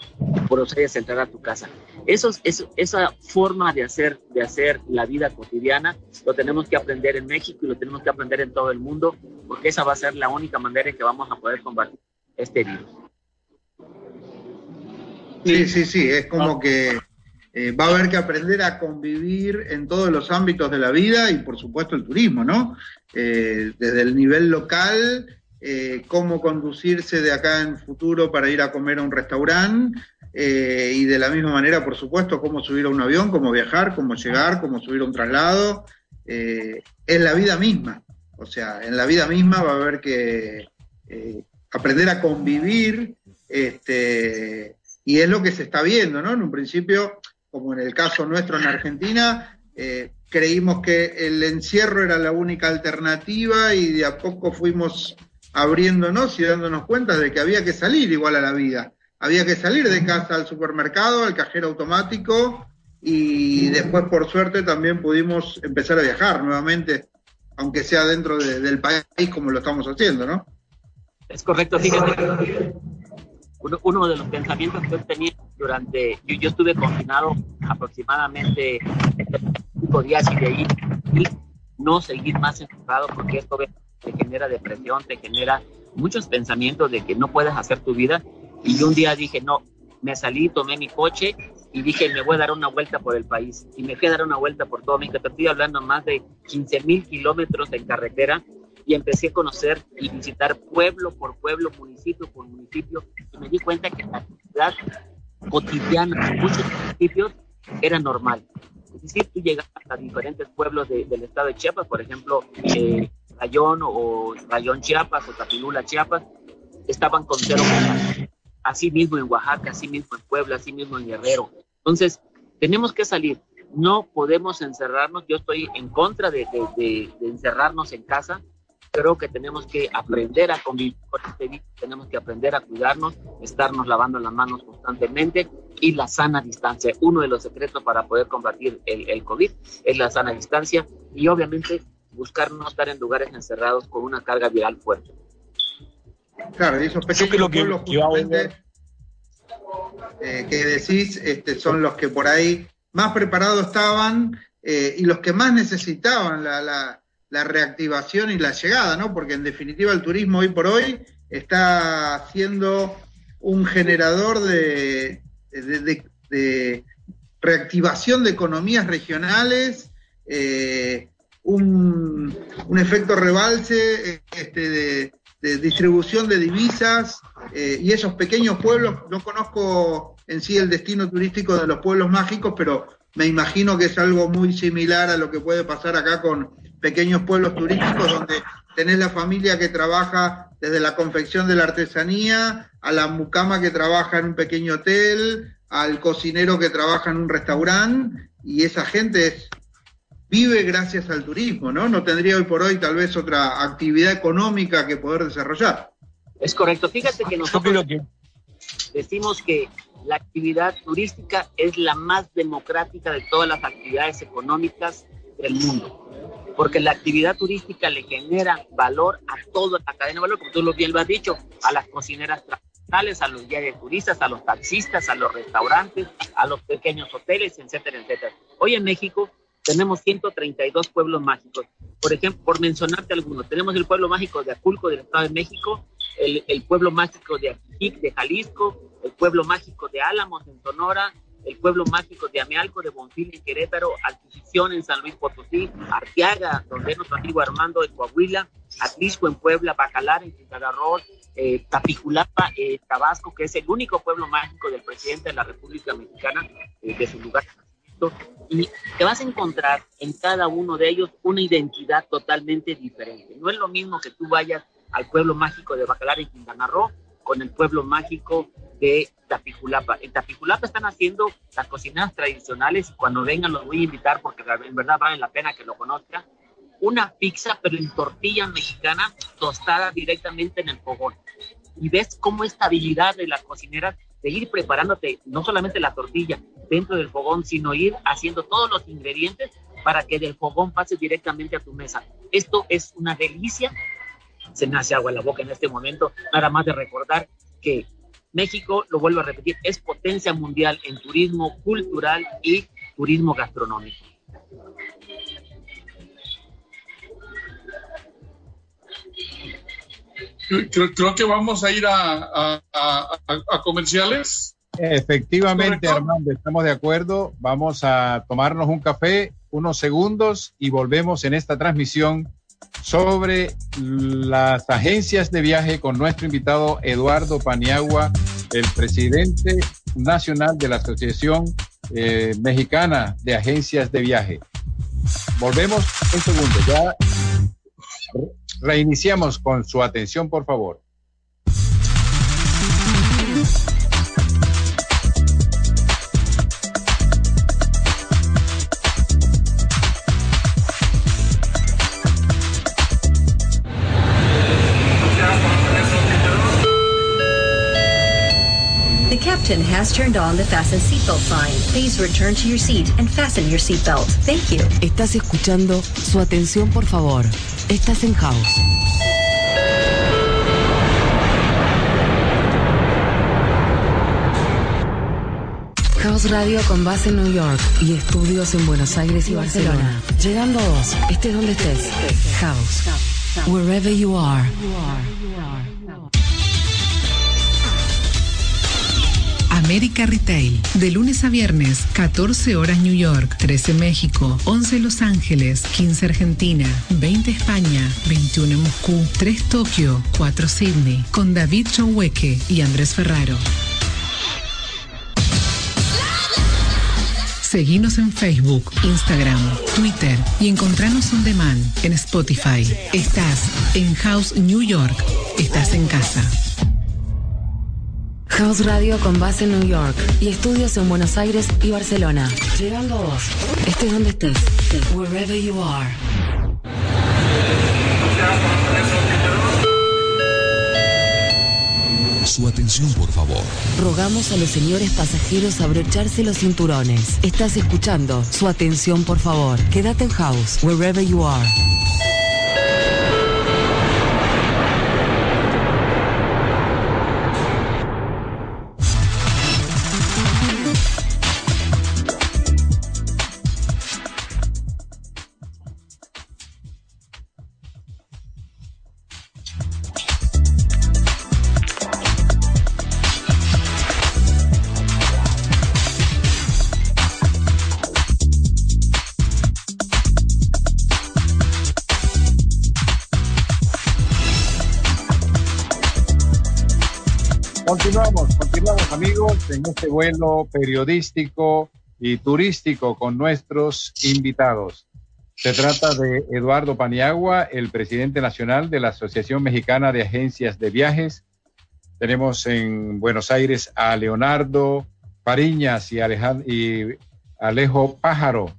procedes a entrar a tu casa. Eso, eso, esa forma de hacer, de hacer la vida cotidiana lo tenemos que aprender en México y lo tenemos que aprender en todo el mundo, porque esa va a ser la única manera en que vamos a poder combatir este virus. Sí, sí, sí, es como que eh, va a haber que aprender a convivir en todos los ámbitos de la vida y por supuesto el turismo, ¿no? Eh, desde el nivel local, eh, cómo conducirse de acá en futuro para ir a comer a un restaurante y de la misma manera, por supuesto, cómo subir a un avión, cómo viajar, cómo llegar, cómo subir a un traslado, en la vida misma. O sea, en la vida misma va a haber que aprender a convivir este, y es lo que se está viendo, ¿no? En un principio, como en el caso nuestro en Argentina, eh, creímos que el encierro era la única alternativa y de a poco fuimos abriéndonos y dándonos cuenta de que había que salir igual a la vida. Había que salir de casa al supermercado, al cajero automático y después por suerte también pudimos empezar a viajar nuevamente, aunque sea dentro del país como lo estamos haciendo, ¿no? Es correcto, fíjate uno, de los pensamientos que yo tenía durante, yo, estuve confinado aproximadamente cinco días y de ahí y no seguir más encerrado porque esto te genera depresión, te genera muchos pensamientos de que no puedes hacer tu vida. Y un día dije, no, me salí, tomé mi coche y dije, me voy a dar una vuelta por el país. Y me fui a dar una vuelta por todo México. Te estoy hablando más de 15 mil kilómetros en carretera y empecé a conocer y visitar pueblo por pueblo, municipio por municipio, y me di cuenta que la actividad cotidiana de muchos municipios era normal. Es decir, tú llegas a diferentes pueblos del estado de Chiapas, por ejemplo, eh, Rayón o Rayón Chiapas o Tapilula Chiapas, estaban con cero Así mismo en Oaxaca, así mismo en Puebla, así mismo en Guerrero. Entonces, tenemos que salir. No podemos encerrarnos. Yo estoy en contra de, de encerrarnos en casa creo que tenemos que aprender a convivir con este virus, tenemos que aprender a cuidarnos, estarnos lavando las manos constantemente y la sana distancia. Uno de los secretos para poder combatir el, el COVID es la sana distancia y obviamente buscar no estar en lugares encerrados con una carga viral fuerte. Claro, y esos pequeños pueblos que, eh, que decís este, son los que por ahí más preparados estaban eh, y los que más necesitaban la, la la reactivación y la llegada, ¿no? Porque en definitiva el turismo hoy por hoy está siendo un generador de, de, reactivación de economías regionales, eh, un, efecto rebalse este, de, distribución de divisas eh, y esos pequeños pueblos, no conozco en sí el destino turístico de los pueblos mágicos, pero me imagino que es algo muy similar a lo que puede pasar acá con pequeños pueblos turísticos donde tenés la familia que trabaja desde la confección de la artesanía, a la mucama que trabaja en un pequeño hotel, al cocinero que trabaja en un restaurante, y esa gente vive gracias al turismo, ¿no? No tendría hoy por hoy tal vez otra actividad económica que poder desarrollar. Es correcto. Fíjate que nosotros decimos que la actividad turística es la más democrática de todas las actividades económicas del mundo porque la actividad turística le genera valor a toda la cadena de valor, como tú lo bien lo has dicho, a las cocineras tradicionales, a los guías de turistas, a los taxistas, a los restaurantes, a los pequeños hoteles, etcétera, etcétera. Hoy en México tenemos 132 pueblos mágicos. Por ejemplo, por mencionarte algunos, tenemos el pueblo mágico de Aculco del Estado de México, el, el pueblo mágico de Ajijic de Jalisco, el pueblo mágico de Álamos en Sonora, el pueblo mágico de Amealco, de Bonfil en Querétaro, Adquisición en San Luis Potosí, Arteaga, donde es nuestro amigo Armando de Coahuila, Atlisco en Puebla, Bacalar en Quintana Roo, eh, Tapiculapa, eh, Tabasco, que es el único pueblo mágico del presidente de la República Mexicana, eh, de su lugar y te vas a encontrar en cada uno de ellos una identidad totalmente diferente. No es lo mismo que tú vayas al pueblo mágico de Bacalar en Quintana Roo con el pueblo mágico de Tapijulapa. En Tapijulapa están haciendo las cocinas tradicionales y cuando vengan los voy a invitar porque en verdad vale la pena que lo conozcan. Una pizza, pero en tortilla mexicana tostada directamente en el fogón. Y ves cómo esta habilidad de las cocineras de ir preparándote no solamente la tortilla dentro del fogón, sino ir haciendo todos los ingredientes para que del fogón pase directamente a tu mesa. Esto es una delicia. Se me hace agua en la boca en este momento, nada más de recordar que México, lo vuelvo a repetir, es potencia mundial en turismo cultural y turismo gastronómico. Creo, que vamos a ir a, comerciales. Efectivamente, Armando, estamos de acuerdo. Vamos a tomarnos un café, unos segundos y volvemos en esta transmisión sobre las agencias de viaje con nuestro invitado Eduardo Paniagua, el presidente nacional de la Asociación eh, Mexicana de Agencias de Viaje. Volvemos un segundo, ya reiniciamos con su atención, por favor. Has turned on the fasten seatbelt sign. Please return to your seat and fasten your seatbelt. Thank you. Estás escuchando su atención, por favor. Estás en House. House Radio con base en New York y estudios en Buenos Aires y Barcelona. Llegando a vos, estés donde estés. House. Wherever you are. América Retail. De lunes a viernes, 14 horas New York, 13 México, 11 Los Ángeles, 15 Argentina, 20 España, 21 Moscú, 3 Tokio, 4 Sydney, con David Chauhueque y Andrés Ferraro. Seguinos en Facebook, Instagram, Twitter y encontranos on demand en Spotify. Estás en House New York. Estás en casa. House Radio con base en New York y estudios en Buenos Aires y Barcelona. Llegando a vos, estés donde estés, wherever you are. Su atención, por favor. Rogamos a los señores pasajeros abrocharse los cinturones. Estás escuchando. Su atención, por favor. Quédate en house, wherever you are. En este vuelo periodístico y turístico con nuestros invitados. Se trata de Eduardo Paniagua, el presidente nacional de la Asociación Mexicana de Agencias de Viajes. Tenemos en Buenos Aires a Leonardo Pariñas y, y Alejo Pájaro,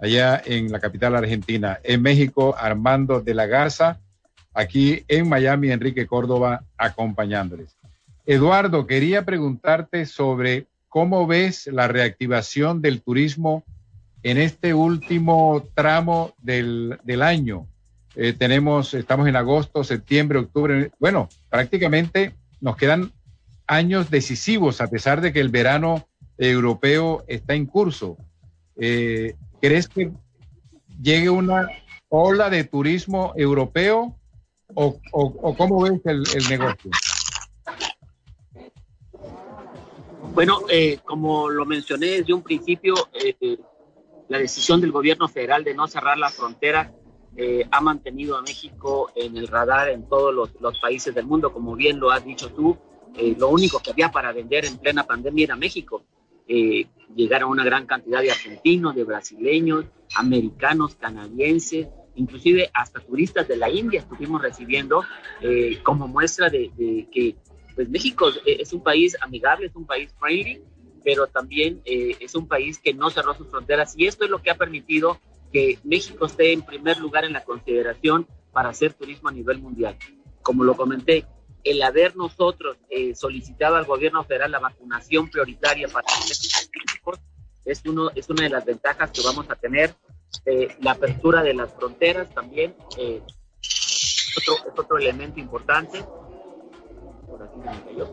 allá en la capital argentina. En México, Armando de la Garza. Aquí en Miami, Enrique Córdoba acompañándoles. Eduardo, quería preguntarte sobre cómo ves la reactivación del turismo en este último tramo del, año. Eh, tenemos, estamos en agosto, septiembre, octubre. Bueno, prácticamente nos quedan años decisivos a pesar de que el verano europeo está en curso. Eh, ¿Crees que llegue una ola de turismo europeo o, cómo ves el negocio? Bueno, eh, como lo mencioné desde un principio, eh, la decisión del gobierno federal de no cerrar la frontera eh, ha mantenido a México en el radar en todos los, países del mundo. Como bien lo has dicho tú, lo único que había para vender en plena pandemia era México. llegaron una gran cantidad de argentinos, de brasileños, americanos, canadienses, inclusive hasta turistas de la India estuvimos recibiendo como muestra de, de que pues México es un país amigable, es un país friendly, pero también eh, es un país que no cerró sus fronteras y esto es lo que ha permitido que México esté en primer lugar en la consideración para hacer turismo a nivel mundial. Como lo comenté, el haber nosotros eh, solicitado al gobierno federal la vacunación prioritaria para es, uno, es una de las ventajas que vamos a tener Eh, la apertura de las fronteras también eh, otro, es otro elemento importante.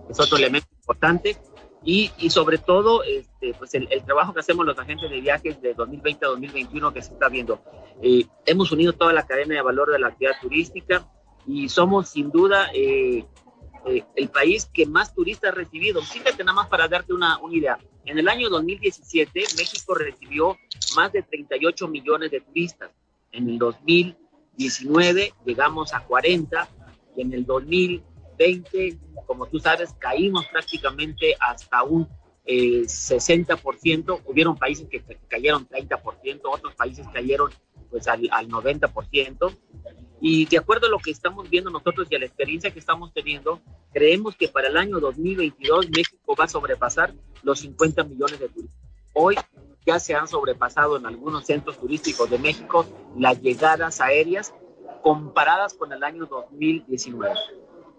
Es otro elemento importante. Y, y sobre todo, este, pues el, el, trabajo que hacemos los agentes de viajes de 2020 a 2021 que se está viendo. Eh, hemos unido toda la cadena de valor de la actividad turística y somos sin duda eh, eh, el país que más turistas ha recibido. Fíjate nada más para darte una, una idea. En el año 2017, México recibió más de 38 millones de turistas. En el 2019 llegamos a 40 y en el 2020, como tú sabes, caímos prácticamente hasta un eh, 60%. Hubieron países que cayeron 30%, otros países cayeron pues al, al 90%. Y de acuerdo a lo que estamos viendo nosotros y a la experiencia que estamos teniendo, creemos que para el año 2022 México va a sobrepasar los 50 millones de turistas. Hoy ya se han sobrepasado en algunos centros turísticos de México las llegadas aéreas comparadas con el año 2019.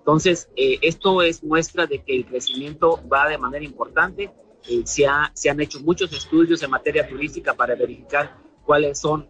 Entonces, eh, esto es muestra de que el crecimiento va de manera importante. Eh, se, ha, se han hecho muchos estudios en materia turística para verificar cuáles son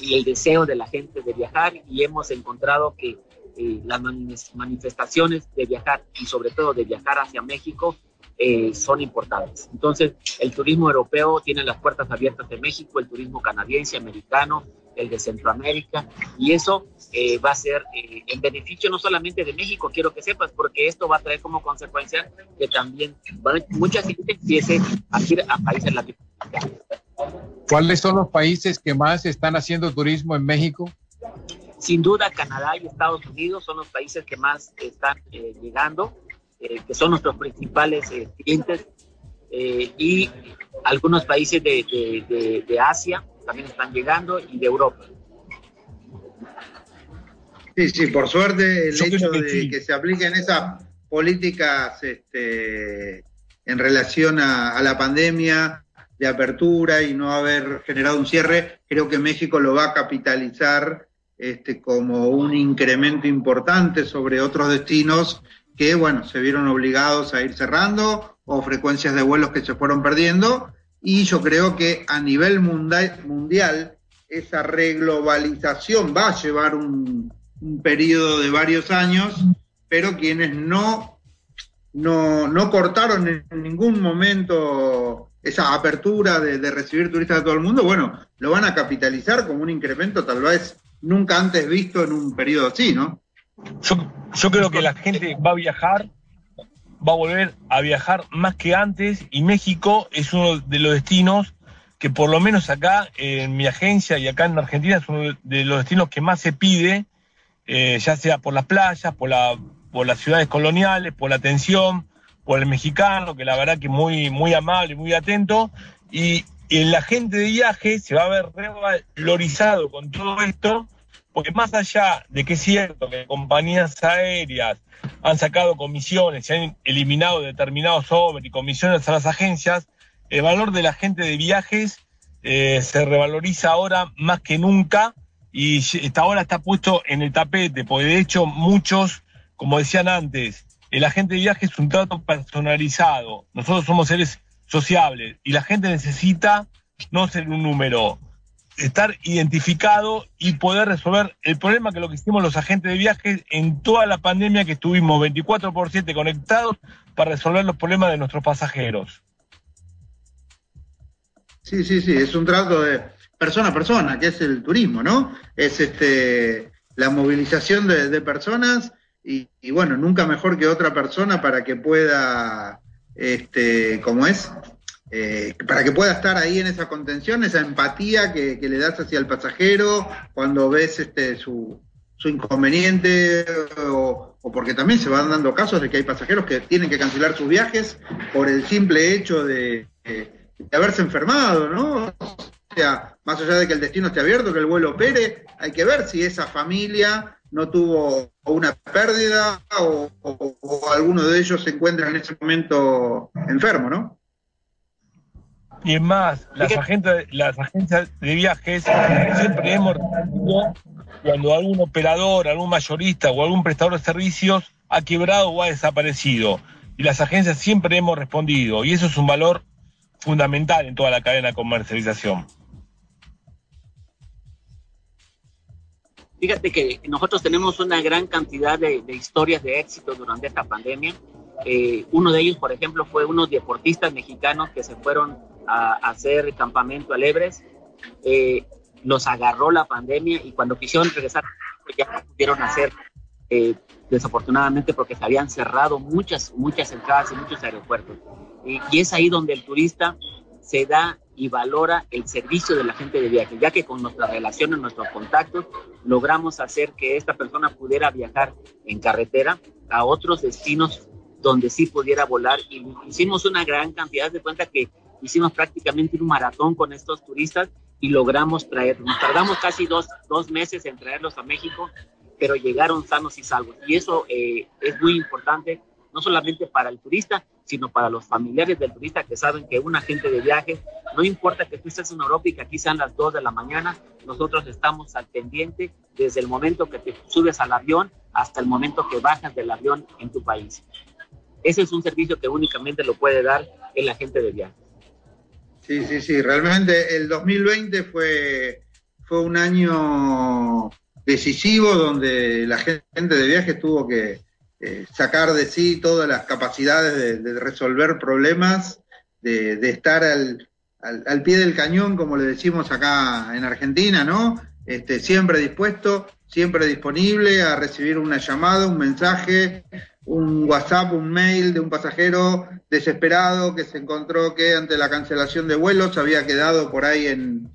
y el deseo de la gente de viajar y hemos encontrado que eh, las manifestaciones de viajar y sobre todo de viajar hacia México eh, son importantes. Entonces, el turismo europeo tiene las puertas abiertas de México, el turismo canadiense, americano, el de Centroamérica, y eso eh, va a ser eh, en beneficio no solamente de México, quiero que sepas, porque esto va a traer como consecuencia que también mucha gente empiece a ir a países latinoamericanos. ¿Cuáles son los países que más están haciendo turismo en México? Sin duda, Canadá y Estados Unidos son los países que más están eh, llegando, eh, que son nuestros principales eh, clientes, eh, y algunos países de, de, de, de, Asia también están llegando y de Europa. Sí, sí, por suerte el Yo hecho de sí. que se apliquen esas políticas este, en relación a, a la pandemia de apertura y no haber generado un cierre, creo que México lo va a capitalizar este, como un incremento importante sobre otros destinos que, bueno, se vieron obligados a ir cerrando o frecuencias de vuelos que se fueron perdiendo. Y yo creo que a nivel mundial, esa reglobalización va a llevar un, un periodo de varios años, pero quienes no, no, no cortaron en ningún momento esa apertura de, de, recibir turistas de todo el mundo, bueno, lo van a capitalizar como un incremento tal vez nunca antes visto en un periodo así, ¿no? Yo, yo creo que la gente va a viajar, va a volver a viajar más que antes y México es uno de los destinos que por lo menos acá en mi agencia y acá en Argentina es uno de los destinos que más se pide, eh, ya sea por las playas, por, la, por las ciudades coloniales, por la atención, por el mexicano, que la verdad que muy, muy amable, muy atento, y, y la gente de viaje se va a ver revalorizado con todo esto, porque más allá de que es cierto que compañías aéreas han sacado comisiones, se han eliminado determinados sobre y comisiones a las agencias, el valor de la gente de viajes eh, se revaloriza ahora más que nunca y hasta ahora está puesto en el tapete, porque de hecho muchos, como decían antes, el agente de viaje es un trato personalizado. Nosotros somos seres sociables y la gente necesita no ser un número, estar identificado y poder resolver el problema que lo que hicimos los agentes de viaje en toda la pandemia que estuvimos 24 por 7 conectados para resolver los problemas de nuestros pasajeros. Sí, sí, sí, es un trato de persona a persona, que es el turismo, ¿no? Es este la movilización de, personas y, y, bueno, nunca mejor que otra persona para que pueda, este, como es, eh, para que pueda estar ahí en esa contención, esa empatía que, le das hacia el pasajero cuando ves este, su, su inconveniente o, porque también se van dando casos de que hay pasajeros que tienen que cancelar sus viajes por el simple hecho de, de, haberse enfermado, ¿no? O sea, más allá de que el destino esté abierto, que el vuelo opere, hay que ver si esa familia no tuvo una pérdida o, o, alguno de ellos se encuentra en ese momento enfermo, ¿no? Y es más, las, agencias, las agencias de viajes siempre hemos recibido cuando algún operador, algún mayorista o algún prestador de servicios ha quebrado o ha desaparecido. Y las agencias siempre hemos respondido. Y eso es un valor fundamental en toda la cadena de comercialización. Fíjate que nosotros tenemos una gran cantidad de, historias de éxito durante esta pandemia. Eh, uno de ellos, por ejemplo, fue unos deportistas mexicanos que se fueron a, hacer campamento a Lebres. Eh, los agarró la pandemia y cuando quisieron regresar, pues ya no pudieron hacer, eh, desafortunadamente, porque se habían cerrado muchas, muchas entradas y muchos aeropuertos. y es ahí donde el turista se da y valora el servicio de la gente de viaje, ya que con nuestras relaciones, nuestros contactos, logramos hacer que esta persona pudiera viajar en carretera a otros destinos donde sí pudiera volar. Y hicimos una gran cantidad de cuenta que hicimos prácticamente un maratón con estos turistas y logramos traer, nos tardamos casi dos, dos meses en traerlos a México, pero llegaron sanos y salvos. Y eso eh, es muy importante, no solamente para el turista, sino para los familiares del turista que saben que un agente de viaje, no importa que tú estés en Europa y que aquí sean las 2 de la mañana, nosotros estamos al pendiente desde el momento que te subes al avión hasta el momento que bajas del avión en tu país. Ese es un servicio que únicamente lo puede dar el agente de viaje. Sí, sí, sí, realmente el 2020 fue, fue un año decisivo donde la gente de viaje tuvo que, eh, sacar de sí todas las capacidades de, resolver problemas, de, estar al, al, pie del cañón, como le decimos acá en Argentina, ¿no? Este, siempre dispuesto, siempre disponible a recibir una llamada, un mensaje, un WhatsApp, un mail de un pasajero desesperado que se encontró que ante la cancelación de vuelos había quedado por ahí en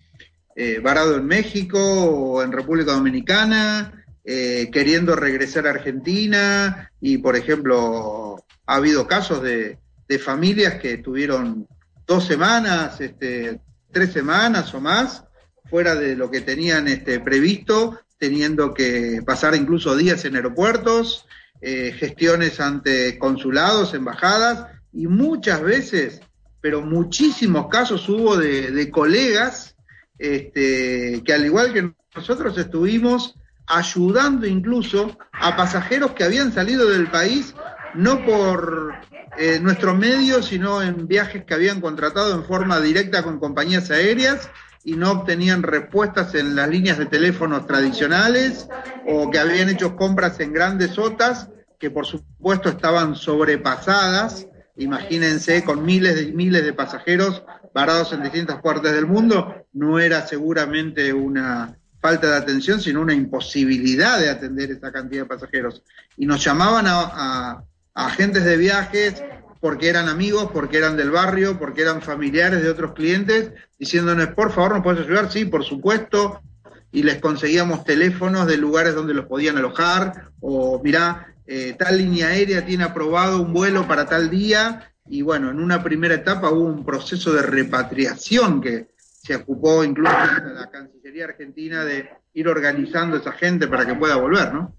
eh, varado en México o en República Dominicana eh, queriendo regresar a Argentina y, por ejemplo, ha habido casos de, familias que tuvieron dos semanas, este, tres semanas o más fuera de lo que tenían este, previsto, teniendo que pasar incluso días en aeropuertos, eh, gestiones ante consulados, embajadas, y muchas veces, pero muchísimos casos hubo de, colegas este, que al igual que nosotros estuvimos ayudando incluso a pasajeros que habían salido del país no por eh, nuestro medio, sino en viajes que habían contratado en forma directa con compañías aéreas y no obtenían respuestas en las líneas de teléfonos tradicionales o que habían hecho compras en grandes OTAs que por supuesto estaban sobrepasadas, imagínense, con miles y miles de pasajeros varados en distintas partes del mundo, no era seguramente una, falta de atención, sino una imposibilidad de atender esa cantidad de pasajeros. Y nos llamaban a, agentes de viajes porque eran amigos, porque eran del barrio, porque eran familiares de otros clientes, diciéndonos, por favor, ¿nos puedes ayudar? Sí, por supuesto. Y les conseguíamos teléfonos de lugares donde los podían alojar, o mirá, eh, tal línea aérea tiene aprobado un vuelo para tal día. Y bueno, en una primera etapa hubo un proceso de repatriación que, se ocupó incluso la Cancillería Argentina de ir organizando a esa gente para que pueda volver, ¿no?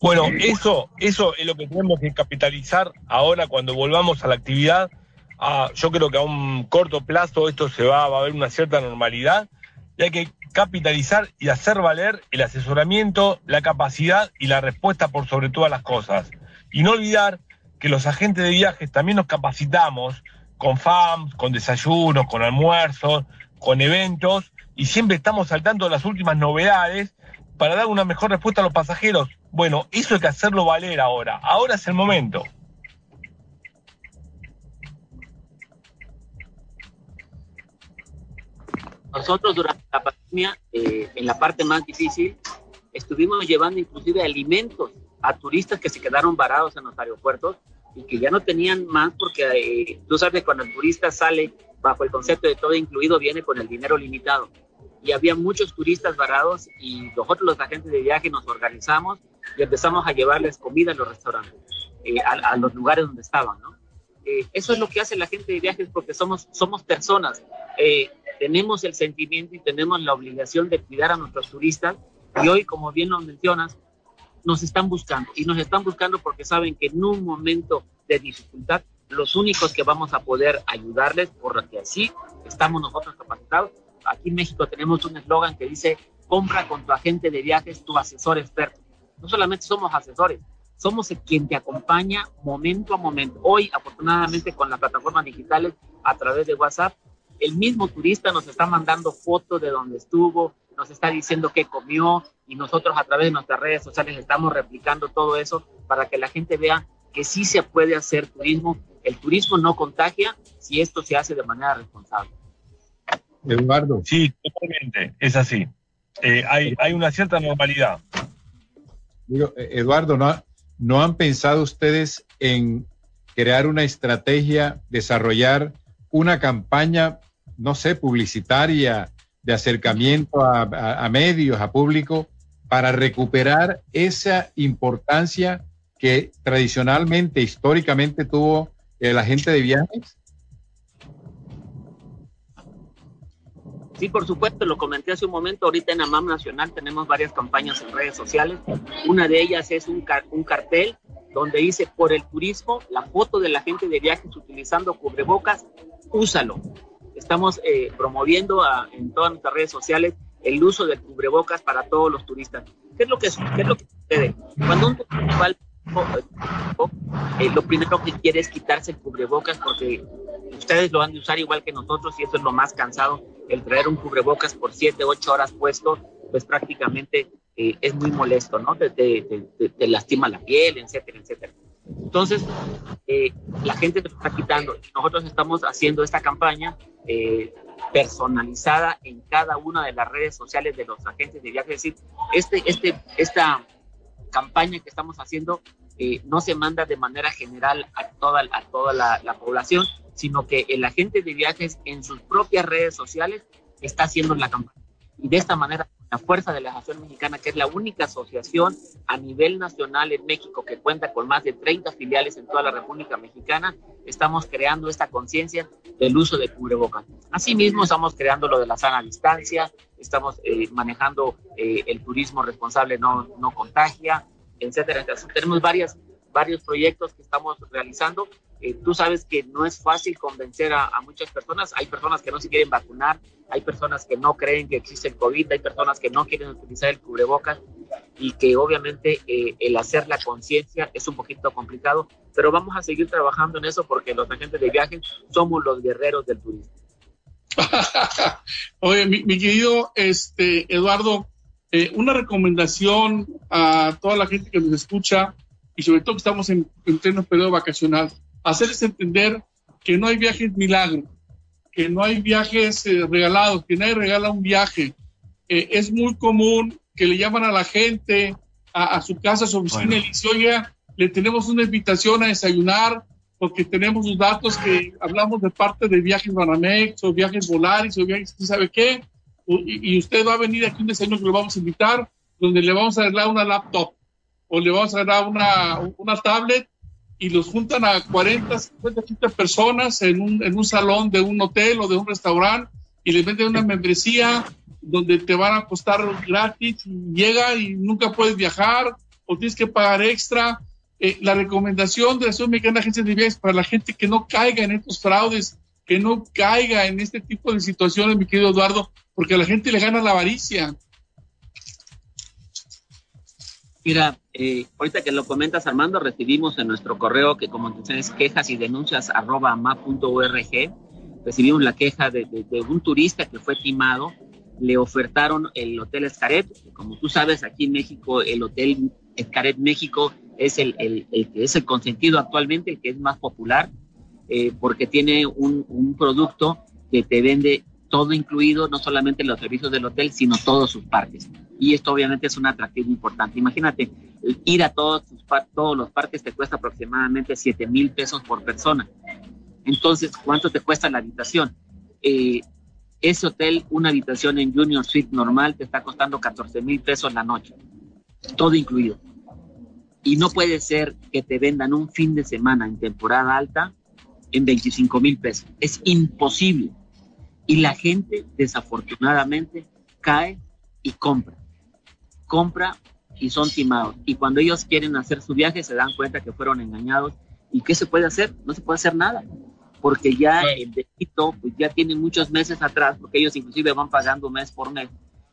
Bueno, eso, eso es lo que tenemos que capitalizar ahora cuando volvamos a la actividad. Ah, yo creo que a un corto plazo esto se va, va a haber una cierta normalidad y hay que capitalizar y hacer valer el asesoramiento, la capacidad y la respuesta por sobre todas las cosas. Y no olvidar que los agentes de viajes también nos capacitamos con FAMS, con desayunos, con almuerzos, con eventos, y siempre estamos saltando las últimas novedades para dar una mejor respuesta a los pasajeros. Bueno, eso hay que hacerlo valer ahora. Ahora es el momento. Nosotros durante la pandemia, eh, en la parte más difícil, estuvimos llevando inclusive alimentos a turistas que se quedaron varados en los aeropuertos y que ya no tenían más porque eh, tú sabes que cuando el turista sale bajo el concepto de todo incluido viene con el dinero limitado y había muchos turistas varados y nosotros los agentes de viaje nos organizamos y empezamos a llevarles comida a los restaurantes, eh, a, los lugares donde estaban, ¿no? Eh, eso es lo que hace la gente de viajes porque somos, somos personas, tenemos el sentimiento y tenemos la obligación de cuidar a nuestros turistas y hoy, como bien lo mencionas, nos están buscando y nos están buscando porque saben que en un momento de dificultad los únicos que vamos a poder ayudarles, porque así estamos nosotros capacitados. Aquí en México tenemos un eslogan que dice, compra con tu agente de viajes, tu asesor experto. No solamente somos asesores, somos quien te acompaña momento a momento. Hoy, afortunadamente, con las plataformas digitales, a través de WhatsApp, el mismo turista nos está mandando fotos de donde estuvo, nos está diciendo qué comió y nosotros a través de nuestras redes sociales estamos replicando todo eso para que la gente vea que sí se puede hacer turismo. El turismo no contagia si esto se hace de manera responsable. Eduardo. Sí, totalmente, es así. Eh, hay, hay una cierta normalidad. Digo, eh, Eduardo, ¿no, ¿no han pensado ustedes en crear una estrategia, desarrollar una campaña, no sé, publicitaria, de acercamiento a, medios, a público, para recuperar esa importancia que tradicionalmente, históricamente tuvo el agente de viajes? Sí, por supuesto, lo comenté hace un momento. Ahorita en AMAM Nacional tenemos varias campañas en redes sociales. Una de ellas es un, un cartel donde dice por el turismo, la foto de la gente de viajes utilizando cubrebocas, úsalo. Estamos eh, promoviendo en todas nuestras redes sociales el uso del cubrebocas para todos los turistas. ¿Qué es lo que, qué es lo que sucede? Cuando un turista eh, lo primero que quiere es quitarse el cubrebocas porque ustedes lo han de usar igual que nosotros y eso es lo más cansado, el traer un cubrebocas por 7, 8 horas puesto, pues prácticamente eh, es muy molesto, ¿no? Te, lastima la piel, etcétera, etcétera. Entonces, eh, la gente te está quitando. Nosotros estamos haciendo esta campaña eh, personalizada en cada una de las redes sociales de los agentes de viaje. Es decir, este, este, esta campaña que estamos haciendo no se manda de manera general a toda, a toda la, población, sino que el agente de viajes en sus propias redes sociales está haciendo la campaña. Y de esta manera la Fuerza de la Asociación Mexicana, que es la única asociación a nivel nacional en México que cuenta con más de 30 filiales en toda la República Mexicana, estamos creando esta conciencia del uso de cubrebocas. Asimismo, estamos creando lo de la sana distancia, estamos eh, manejando eh, el turismo responsable no, no contagia, etcétera. Entonces, tenemos varias, varios proyectos que estamos realizando eh, tú sabes que no es fácil convencer a, muchas personas. Hay personas que no se quieren vacunar, hay personas que no creen que existe el COVID, hay personas que no quieren utilizar el cubrebocas y que obviamente eh, el hacer la conciencia es un poquito complicado, pero vamos a seguir trabajando en eso porque los agentes de viajes somos los guerreros del turismo. Oye, mi, querido este, Eduardo, eh, una recomendación a toda la gente que nos escucha y sobre todo que estamos en, en pleno periodo vacacional hacerles entender que no hay viajes milagro, que no hay viajes eh, regalados, que nadie regala un viaje. Eh, es muy común que le llaman a la gente a, su casa, a su oficina y le dicen, oye, le tenemos una invitación a desayunar porque tenemos los datos que hablamos de parte de viajes Banamex o viajes Volaris o viajes, ¿sabe qué? Y, y, usted va a venir aquí un desayuno que lo vamos a invitar, donde le vamos a dar una laptop o le vamos a dar una, una tablet y los juntan a 40, 50, 50 personas en un, en un salón de un hotel o de un restaurante y les venden una membresía donde te van a costar gratis llega y nunca puedes viajar o tienes que pagar extra. Eh, la recomendación de la Asociación Mexicana de Agencias de Viajes para la gente que no caiga en estos fraudes, que no caiga en este tipo de situaciones, mi querido Eduardo, porque a la gente le gana la avaricia. Mira, eh, ahorita que lo comentas, Armando, recibimos en nuestro correo que como es quejas y denuncias arroba ma.org, recibimos la queja de, un turista que fue timado, le ofertaron el Hotel Escaret, como tú sabes, aquí en México el Hotel Escaret México es el, que es el consentido actualmente, el que es más popular, eh, porque tiene un producto que te vende todo incluido, no solamente los servicios del hotel, sino todos sus parques. Y esto obviamente es un atractivo importante. Imagínate, ir a todos, todos los parques te cuesta aproximadamente 7 mil pesos por persona. Entonces, ¿cuánto te cuesta la habitación? Eh, ese hotel, una habitación en Junior Suite normal, te está costando 14 mil pesos la noche, todo incluido. Y no puede ser que te vendan un fin de semana en temporada alta en 25 mil pesos. Es imposible. Y la gente, desafortunadamente, cae y compra. Compra y son timados. Y cuando ellos quieren hacer su viaje, se dan cuenta que fueron engañados. ¿Y qué se puede hacer? No se puede hacer nada. Porque ya el delito pues ya tiene muchos meses atrás, porque ellos inclusive van pagando mes por mes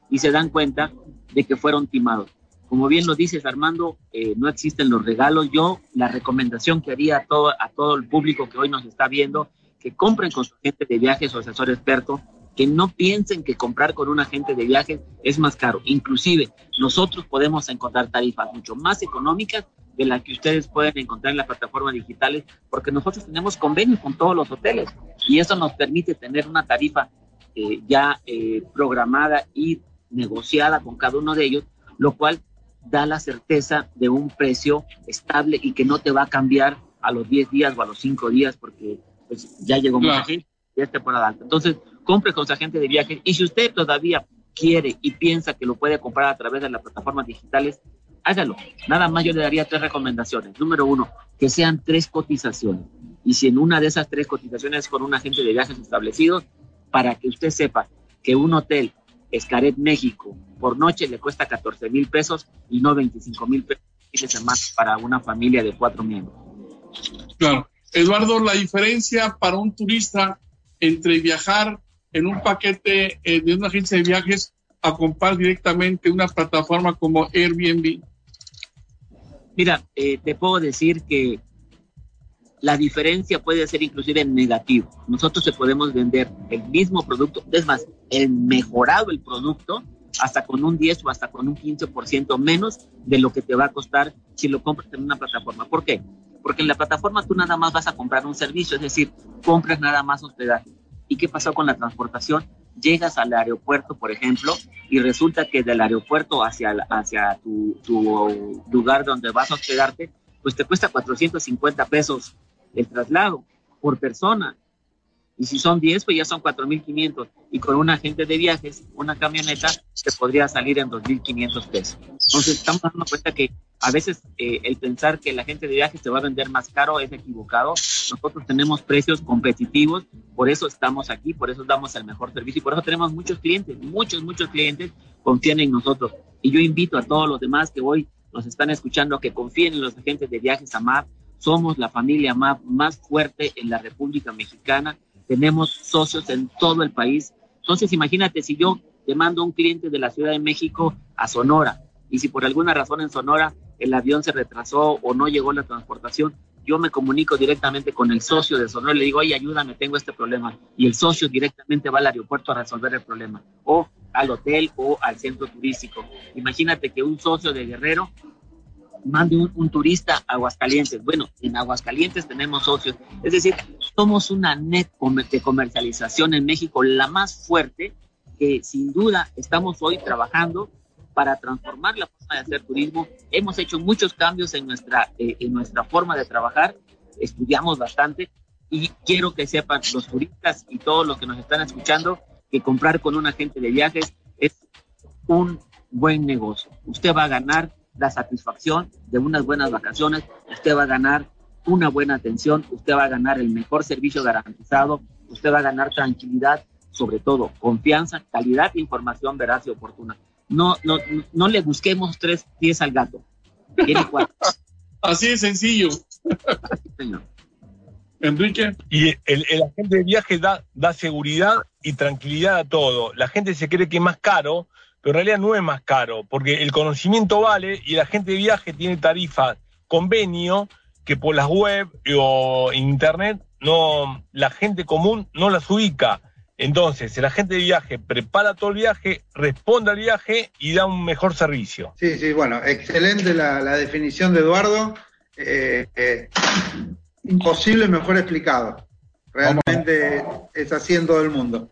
y se dan cuenta de que fueron timados. Como bien lo dices, Armando, eh, no existen los regalos. Yo la recomendación que haría a todo, a todo el público que hoy nos está viendo que compren con su agente de viajes o asesor experto, que no piensen que comprar con un agente de viajes es más caro. Inclusive nosotros podemos encontrar tarifas mucho más económicas de las que ustedes pueden encontrar en las plataformas digitales, porque nosotros tenemos convenios con todos los hoteles y eso nos permite tener una tarifa eh, ya eh, programada y negociada con cada uno de ellos, lo cual da la certeza de un precio estable y que no te va a cambiar a los 10 días o a los 5 días porque pues, ya llegó mucha gente, ya es temporada alta. Entonces, compre con su agente de viajes y si usted todavía quiere y piensa que lo puede comprar a través de las plataformas digitales, hágalo. Nada más yo le daría tres recomendaciones. Número uno, que sean tres cotizaciones. Y si en una de esas tres cotizaciones con un agente de viajes establecido, para que usted sepa que un hotel Escaret México por noche le cuesta 14 mil pesos y no 25 mil pesos más para una familia de cuatro miembros. Claro. Eduardo, la diferencia para un turista entre viajar en un paquete eh, de una agencia de viajes a comprar directamente una plataforma como Airbnb. Mira, eh, te puedo decir que la diferencia puede ser inclusive en negativo. Nosotros te podemos vender el mismo producto, es más, el mejorado el producto, hasta con un 10 o hasta con un 15% menos de lo que te va a costar si lo compras en una plataforma. ¿Por qué? Porque en la plataforma tú nada más vas a comprar un servicio, es decir, compras nada más hospedaje. ¿Y qué pasó con la transportación? Llegas al aeropuerto, por ejemplo, y resulta que del aeropuerto hacia, hacia tu, tu lugar donde vas a hospedarte, pues te cuesta 450 pesos el traslado por persona. Y si son 10, pues ya son 4.500. Y con un agente de viajes, una camioneta, te podría salir en 2.500 pesos. Entonces, estamos dando cuenta que a veces eh, el pensar que el agente de viajes te va a vender más caro es equivocado. Nosotros tenemos precios competitivos, por eso estamos aquí, por eso damos el mejor servicio y por eso tenemos muchos clientes, muchos, muchos clientes confían en nosotros. Y yo invito a todos los demás que hoy nos están escuchando que confíen en los agentes de viajes AMAP. Somos la familia AMAP más fuerte en la República Mexicana tenemos socios en todo el país. Entonces, imagínate si yo te mando un cliente de la Ciudad de México a Sonora y si por alguna razón en Sonora el avión se retrasó o no llegó la transportación, yo me comunico directamente con el socio de Sonora y le digo, oye, ayúdame, tengo este problema. Y el socio directamente va al aeropuerto a resolver el problema, o al hotel o al centro turístico. Imagínate que un socio de Guerrero mande un, turista a Aguascalientes. Bueno, en Aguascalientes tenemos socios. Es decir, somos una net de comercialización en México, la más fuerte, que sin duda estamos hoy trabajando para transformar la forma de hacer turismo. Hemos hecho muchos cambios en nuestra, eh, en nuestra forma de trabajar, estudiamos bastante y quiero que sepan los turistas y todos los que nos están escuchando que comprar con un agente de viajes es un buen negocio. Usted va a ganar la satisfacción de unas buenas vacaciones, usted va a ganar una buena atención, usted va a ganar el mejor servicio garantizado, usted va a ganar tranquilidad, sobre todo confianza, calidad información veraz y oportuna. No, no, no le busquemos tres pies al gato. Tiene cuatro. Así de sencillo. Enrique. Y el, el, agente de viaje da, da seguridad y tranquilidad a todo. La gente se cree que es más caro, pero en realidad no es más caro, porque el conocimiento vale y la gente de viaje tiene tarifas, convenio, que por las web o internet no, la gente común no las ubica. Entonces, el agente de viaje prepara todo el viaje, responde al viaje y da un mejor servicio. Sí, sí, bueno, excelente la, definición de Eduardo. Eh, eh, imposible mejor explicado. Realmente es así en todo el mundo.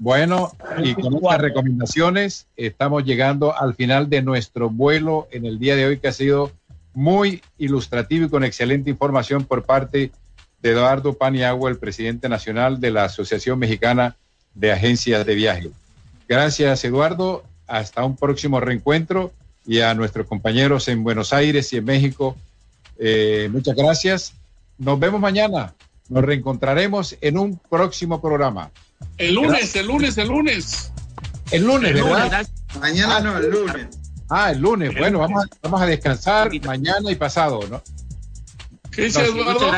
Bueno, y con estas recomendaciones estamos llegando al final de nuestro vuelo en el día de hoy que ha sido muy ilustrativo y con excelente información por parte de Eduardo Paniagua, el presidente nacional de la Asociación Mexicana de Agencias de Viaje. Gracias, Eduardo. Hasta un próximo reencuentro y a nuestros compañeros en Buenos Aires y en México. Eh, muchas gracias. Nos vemos mañana. Nos reencontraremos en un próximo programa. El lunes, el lunes, el lunes. El lunes, ¿verdad? Mañana no, el lunes. Ah, el lunes. Bueno, vamos a, vamos a descansar mañana y pasado, ¿no? ¿Qué dice Eduardo?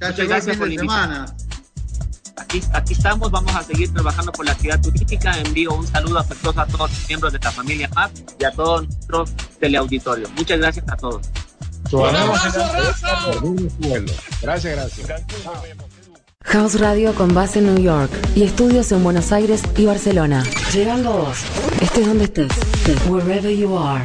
Muchas gracias, por la semana. Aquí, aquí, estamos, vamos a seguir trabajando por la actividad turística. Envío un saludo afectuoso a todos los miembros de la familia MAP y a todos nuestros teleauditorios. Muchas gracias a todos. Gracias, gracias. House Radio con base en New York y estudios en Buenos Aires y Barcelona. Llegando a vos. Estés donde estés. Wherever you are.